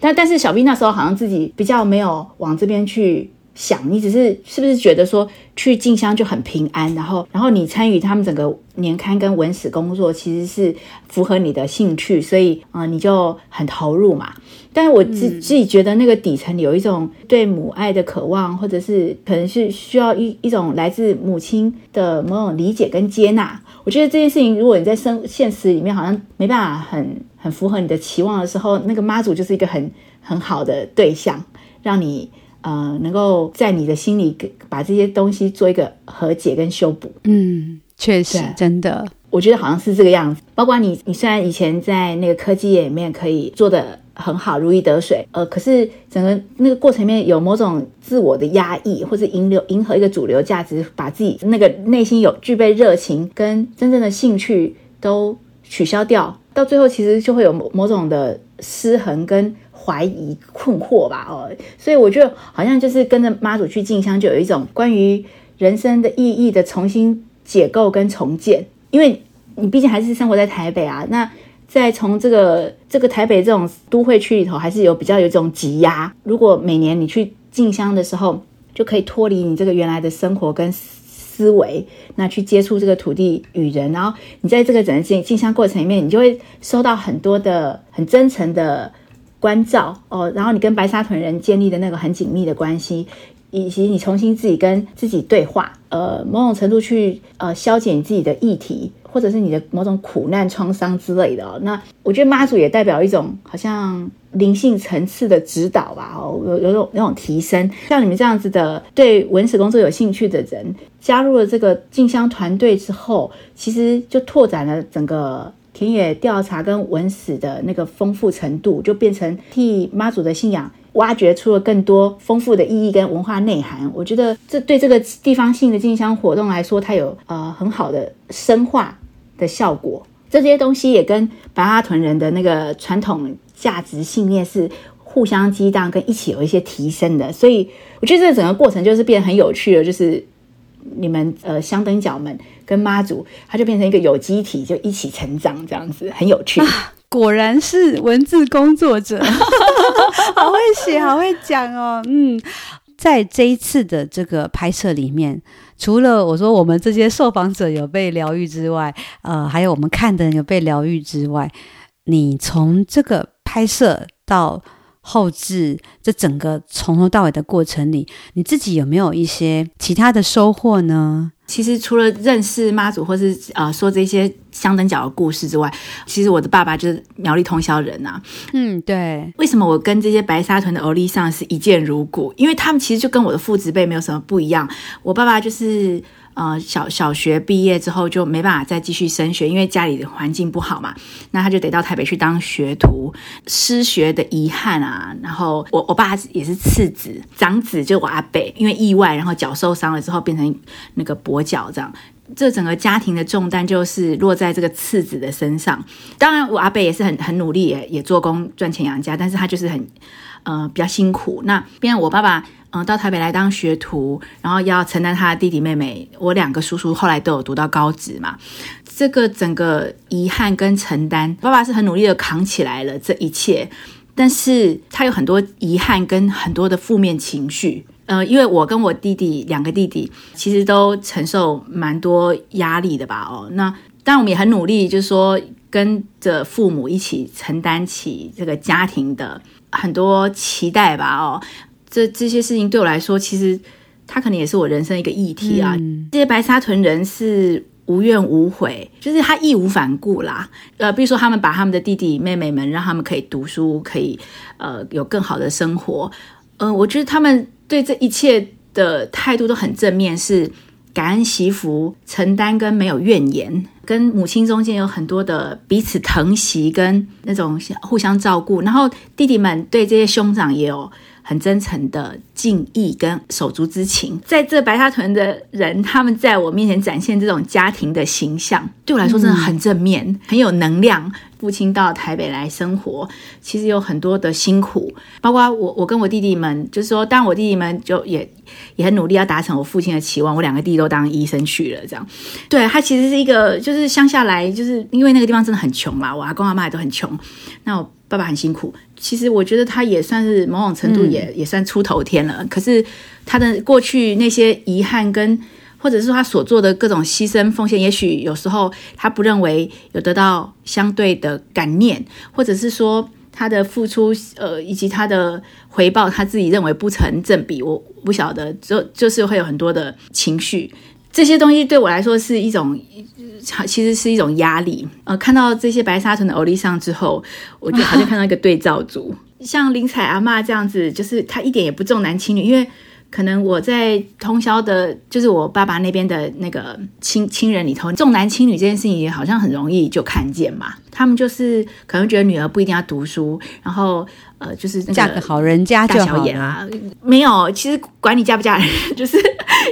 但但是小 B 那时候好像自己比较没有往这边去想，你只是是不是觉得说去进香就很平安，然后然后你参与他们整个年刊跟文史工作，其实是符合你的兴趣，所以啊、呃、你就很投入嘛。但是我自自己觉得那个底层有一种对母爱的渴望，或者是可能是需要一一种来自母亲的某种理解跟接纳。我觉得这件事情，如果你在生现实里面好像没办法很很符合你的期望的时候，那个妈祖就是一个很很好的对象，让你呃能够在你的心里把这些东西做一个和解跟修补。嗯，确实，真的。我觉得好像是这个样子，包括你，你虽然以前在那个科技业里面可以做得很好，如鱼得水，呃，可是整个那个过程里面有某种自我的压抑，或者迎流迎合一个主流价值，把自己那个内心有具备热情跟真正的兴趣都取消掉，到最后其实就会有某某种的失衡跟怀疑困惑吧，哦，所以我觉得好像就是跟着妈祖去进香，就有一种关于人生的意义的重新解构跟重建。因为你毕竟还是生活在台北啊，那在从这个这个台北这种都会区里头，还是有比较有一种挤压。如果每年你去进香的时候，就可以脱离你这个原来的生活跟思维，那去接触这个土地与人，然后你在这个整个进进香过程里面，你就会收到很多的很真诚的关照哦，然后你跟白沙屯人建立的那个很紧密的关系。以及你重新自己跟自己对话，呃，某种程度去呃消解你自己的议题，或者是你的某种苦难创伤之类的哦。那我觉得妈祖也代表一种好像灵性层次的指导吧，哦，有有种那种提升。像你们这样子的对文史工作有兴趣的人，加入了这个进香团队之后，其实就拓展了整个田野调查跟文史的那个丰富程度，就变成替妈祖的信仰。挖掘出了更多丰富的意义跟文化内涵，我觉得这对这个地方性的进香活动来说，它有呃很好的深化的效果。这些东西也跟白沙屯人的那个传统价值信念是互相激荡，跟一起有一些提升的。所以我觉得这整个过程就是变得很有趣了，就是你们呃香灯脚们跟妈祖，它就变成一个有机体，就一起成长，这样子很有趣。果然是文字工作者，好会写，好会讲哦。嗯，在这一次的这个拍摄里面，除了我说我们这些受访者有被疗愈之外，呃，还有我们看的人有被疗愈之外，你从这个拍摄到后置，这整个从头到尾的过程里，你自己有没有一些其他的收获呢？其实除了认识妈祖，或是呃说这些香灯角的故事之外，其实我的爸爸就是苗栗通宵人呐、啊。嗯，对。为什么我跟这些白沙屯的欧丽上是一见如故？因为他们其实就跟我的父子辈没有什么不一样。我爸爸就是呃小小学毕业之后就没办法再继续升学，因为家里的环境不好嘛，那他就得到台北去当学徒，失学的遗憾啊。然后我我爸也是次子，长子就我阿伯，因为意外然后脚受伤了之后变成那个跛脚这样。这整个家庭的重担就是落在这个次子的身上。当然，我阿伯也是很很努力，也也做工赚钱养家，但是他就是很呃比较辛苦。那变成我爸爸嗯、到台北来当学徒，然后要承担他的弟弟妹妹。我两个叔叔后来都有读到高职嘛。这个整个遗憾跟承担，爸爸是很努力的扛起来了这一切，但是他有很多遗憾跟很多的负面情绪。呃，因为我跟我弟弟两个弟弟其实都承受蛮多压力的吧，哦，那当然我们也很努力，就是说跟着父母一起承担起这个家庭的很多期待吧，哦，这这些事情对我来说，其实他可能也是我人生一个议题啊。嗯、这些白沙屯人是无怨无悔，就是他义无反顾啦。呃，比如说他们把他们的弟弟妹妹们让他们可以读书，可以呃有更好的生活。嗯、呃，我觉得他们。对这一切的态度都很正面，是感恩惜福、承担跟没有怨言，跟母亲中间有很多的彼此疼惜跟那种互相照顾，然后弟弟们对这些兄长也有很真诚的敬意跟手足之情。在这白沙屯的人，他们在我面前展现这种家庭的形象，对我来说真的很正面，嗯、很有能量。父亲到台北来生活，其实有很多的辛苦，包括我，我跟我弟弟们，就是说，当然我弟弟们就也也很努力要达成我父亲的期望，我两个弟弟都当医生去了，这样。对，他其实是一个，就是乡下来，就是因为那个地方真的很穷嘛，我阿公阿妈也都很穷，那我爸爸很辛苦。其实我觉得他也算是某种程度也、嗯、也算出头天了，可是他的过去那些遗憾跟。或者是他所做的各种牺牲奉献，也许有时候他不认为有得到相对的感念，或者是说他的付出，呃，以及他的回报，他自己认为不成正比。我不晓得，就就是会有很多的情绪，这些东西对我来说是一种，其实是一种压力。呃，看到这些白沙屯的欧丽桑之后，我就好像 看到一个对照组，像林采阿妈这样子，就是她一点也不重男轻女，因为。可能我在通宵的，就是我爸爸那边的那个亲亲人里头，重男轻女这件事情也好像很容易就看见嘛。他们就是可能觉得女儿不一定要读书，然后呃，就是嫁个好人家就好啊。没有，其实管你嫁不嫁人，就是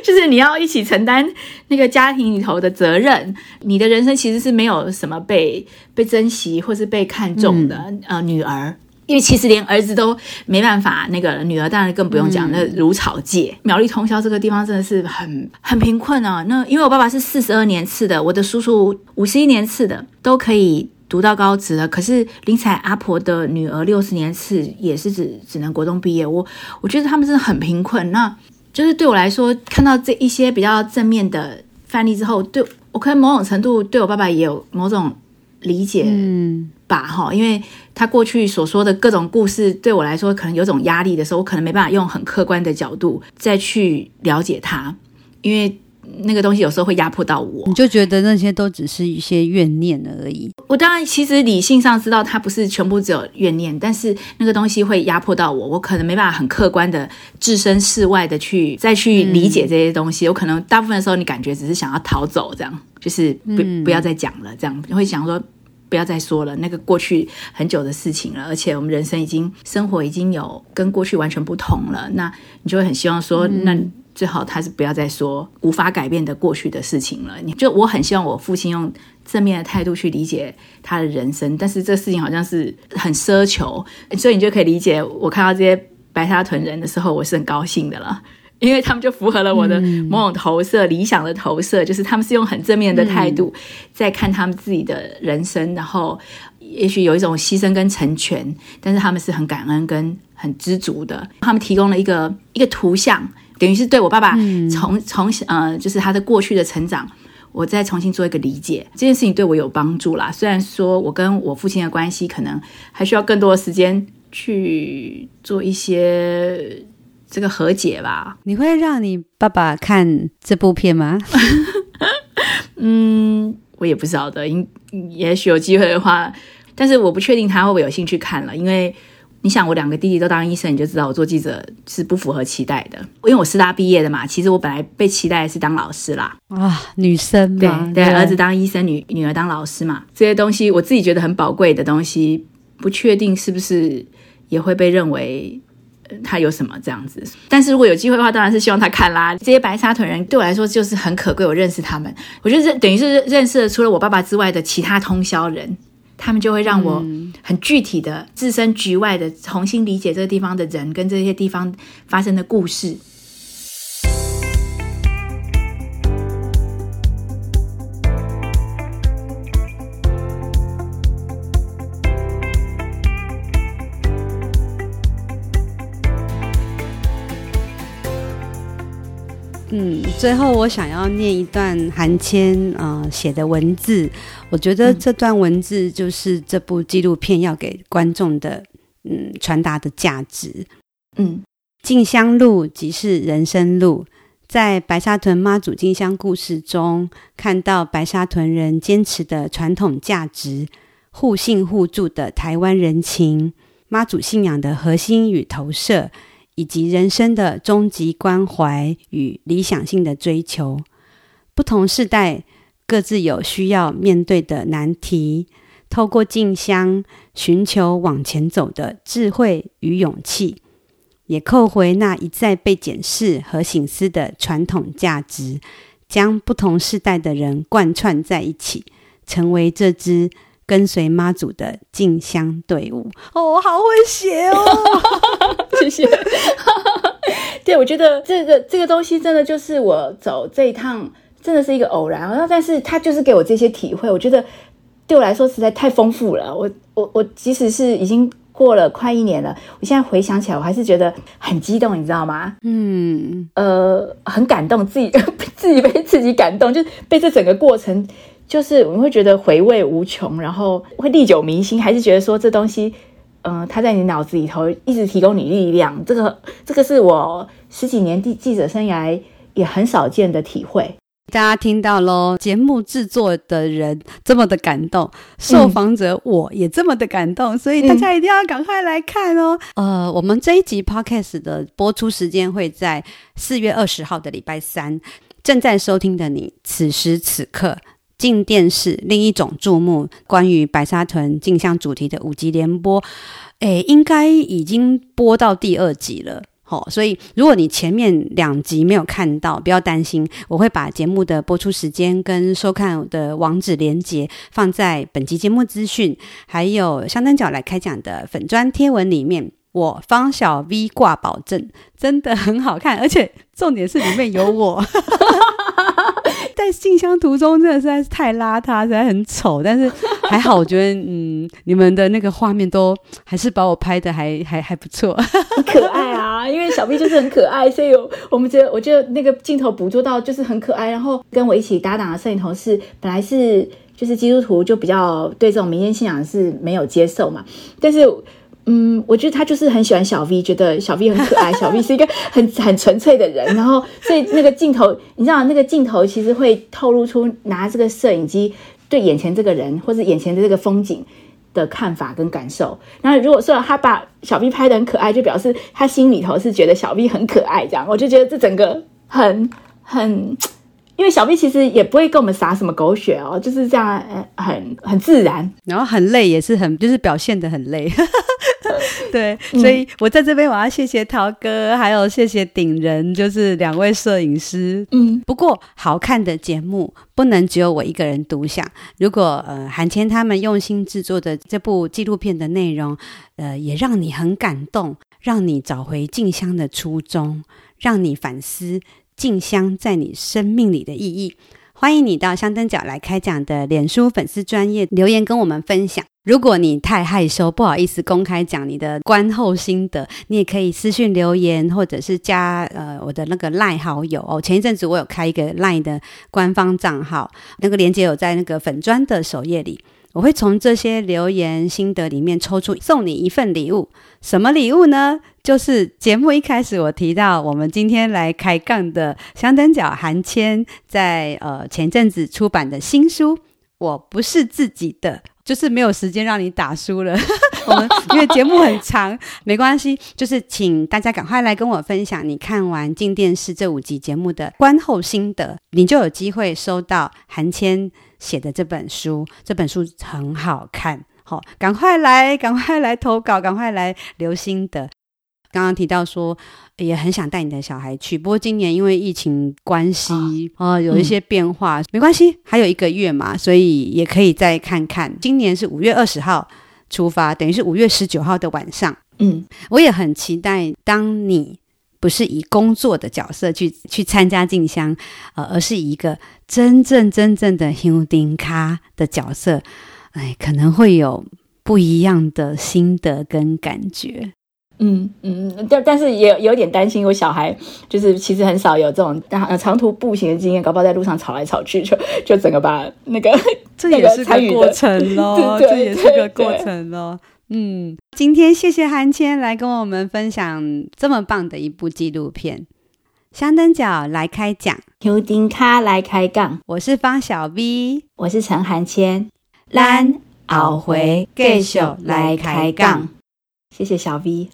就是你要一起承担那个家庭里头的责任。你的人生其实是没有什么被被珍惜或是被看重的，嗯、呃，女儿。因为其实连儿子都没办法，那个女儿当然更不用讲。那如草芥，苗栗通霄这个地方真的是很很贫困啊。那因为我爸爸是四十二年次的，我的叔叔五十一年次的，都可以读到高职了。可是林采阿婆的女儿六十年次也是只只能国中毕业。我我觉得他们真的很贫困。那就是对我来说，看到这一些比较正面的范例之后，对我可能某种程度对我爸爸也有某种理解。嗯。吧哈，因为他过去所说的各种故事，对我来说可能有种压力的时候，我可能没办法用很客观的角度再去了解他，因为那个东西有时候会压迫到我。你就觉得那些都只是一些怨念而已。我当然其实理性上知道他不是全部只有怨念，但是那个东西会压迫到我，我可能没办法很客观的置身事外的去再去理解这些东西。有、嗯、可能大部分的时候，你感觉只是想要逃走，这样就是不不要再讲了，这样你会想说。不要再说了，那个过去很久的事情了，而且我们人生已经生活已经有跟过去完全不同了。那你就会很希望说，嗯、那最好他是不要再说无法改变的过去的事情了。你就我很希望我父亲用正面的态度去理解他的人生，但是这事情好像是很奢求，所以你就可以理解我看到这些白沙屯人的时候，我是很高兴的了。因为他们就符合了我的某种投射，嗯、理想的投射，就是他们是用很正面的态度在看他们自己的人生，嗯、然后也许有一种牺牲跟成全，但是他们是很感恩跟很知足的。他们提供了一个一个图像，等于是对我爸爸从从呃，就是他的过去的成长，我再重新做一个理解。这件事情对我有帮助啦。虽然说我跟我父亲的关系可能还需要更多的时间去做一些。这个和解吧，你会让你爸爸看这部片吗？嗯，我也不晓得，应也许有机会的话，但是我不确定他会不会有兴趣看了，因为你想，我两个弟弟都当医生，你就知道我做记者是不符合期待的。因为我师大毕业的嘛，其实我本来被期待的是当老师啦。啊，女生嘛，对对，儿子当医生，女女儿当老师嘛，这些东西我自己觉得很宝贵的东西，不确定是不是也会被认为。他有什么这样子？但是如果有机会的话，当然是希望他看啦。这些白沙屯人对我来说就是很可贵，我认识他们，我觉得这等于是认识了除了我爸爸之外的其他通宵人，他们就会让我很具体的置身局外的重新理解这个地方的人跟这些地方发生的故事。最后我想要念一段韩谦呃写的文字，我觉得这段文字就是这部纪录片要给观众的嗯传达的价值。嗯，静香路即是人生路，在白沙屯妈祖进香故事中，看到白沙屯人坚持的传统价值，互信互助的台湾人情，妈祖信仰的核心与投射。以及人生的终极关怀与理想性的追求，不同世代各自有需要面对的难题，透过静香寻求往前走的智慧与勇气，也扣回那一再被检视和省思的传统价值，将不同世代的人贯穿在一起，成为这支跟随妈祖的进香队伍。哦，我好会写哦。谢谢。对，我觉得这个这个东西真的就是我走这一趟，真的是一个偶然。然后，但是他就是给我这些体会，我觉得对我来说实在太丰富了。我我我，即使是已经过了快一年了，我现在回想起来，我还是觉得很激动，你知道吗？嗯，呃，很感动，自己 自己被自己感动，就被这整个过程，就是我们会觉得回味无穷，然后会历久弥新，还是觉得说这东西。嗯、呃，他在你脑子里头一直提供你力量，这个这个是我十几年记记者生涯也很少见的体会。大家听到喽，节目制作的人这么的感动，受访者我也这么的感动，嗯、所以大家一定要赶快来看哦。嗯、呃，我们这一集 Podcast 的播出时间会在四月二十号的礼拜三，正在收听的你，此时此刻。镜电视另一种注目，关于白沙屯镜像主题的五集联播，诶，应该已经播到第二集了。好、所以如果你前面两集没有看到，不要担心，我会把节目的播出时间跟收看的网址连结放在本集节目资讯，还有香灯脚来开讲的粉砖贴文里面。我方小 V 挂保证，真的很好看，而且重点是里面有我。在进香途中真的实在是太邋遢，实在很丑，但是 还好，我觉得嗯，你们的那个画面都还是把我拍的还还还不错，很可爱啊，因为小 B 就是很可爱，所以我我们觉得我觉得那个镜头捕捉到就是很可爱，然后跟我一起搭档的摄影同事本来是就是基督徒，就比较对这种民间信仰是没有接受嘛，但是。嗯，我觉得他就是很喜欢小 V，觉得小 V 很可爱，小 V 是一个很很纯粹的人。然后，所以那个镜头，你知道，那个镜头其实会透露出拿这个摄影机对眼前这个人或者眼前的这个风景的看法跟感受。然后，如果说他把小 V 拍的很可爱，就表示他心里头是觉得小 V 很可爱，这样。我就觉得这整个很很，因为小 V 其实也不会跟我们撒什么狗血哦，就是这样，很很自然，然后很累也是很，就是表现的很累。对，所以我在这边我要谢谢陶哥，还有谢谢鼎人，就是两位摄影师。嗯，不过好看的节目不能只有我一个人独享。如果呃韩谦他们用心制作的这部纪录片的内容，呃也让你很感动，让你找回静香的初衷，让你反思静香在你生命里的意义。欢迎你到香灯角来开讲的脸书粉丝专页留言跟我们分享。如果你太害羞，不好意思公开讲你的观后心得，你也可以私讯留言，或者是加呃我的那个 LINE 好友哦。前一阵子我有开一个 LINE 的官方账号，那个链接有在那个粉专的首页里。我会从这些留言心得里面抽出送你一份礼物，什么礼物呢？就是节目一开始我提到，我们今天来开杠的香灯脚韩谦在呃前阵子出版的新书《我不是自己的》。就是没有时间让你打书了，我们因为节目很长，没关系，就是请大家赶快来跟我分享你看完进电视这五集节目的观后心得，你就有机会收到韩谦写的这本书。这本书很好看，好，赶快来，赶快来投稿，赶快来留心得。刚刚提到说，也很想带你的小孩去，不过今年因为疫情关系，哦，呃、有一些变化，嗯、没关系，还有一个月嘛，所以也可以再看看。今年是五月二十号出发，等于是五月十九号的晚上。嗯，我也很期待，当你不是以工作的角色去去参加进香，呃，而是以一个真正真正的香丁咖的角色，哎，可能会有不一样的心得跟感觉。嗯嗯，但但是也有点担心，我小孩就是其实很少有这种长长途步行的经验，搞不好在路上吵来吵去，就就整个把那个这也是个过程喽，这也是个过程喽。嗯，今天谢谢韩谦来跟我们分享这么棒的一部纪录片《香灯脚来开讲》，牛丁卡来开杠。我是方小 V，我是陈韩谦，咱后回继续来开杠。谢谢小 V。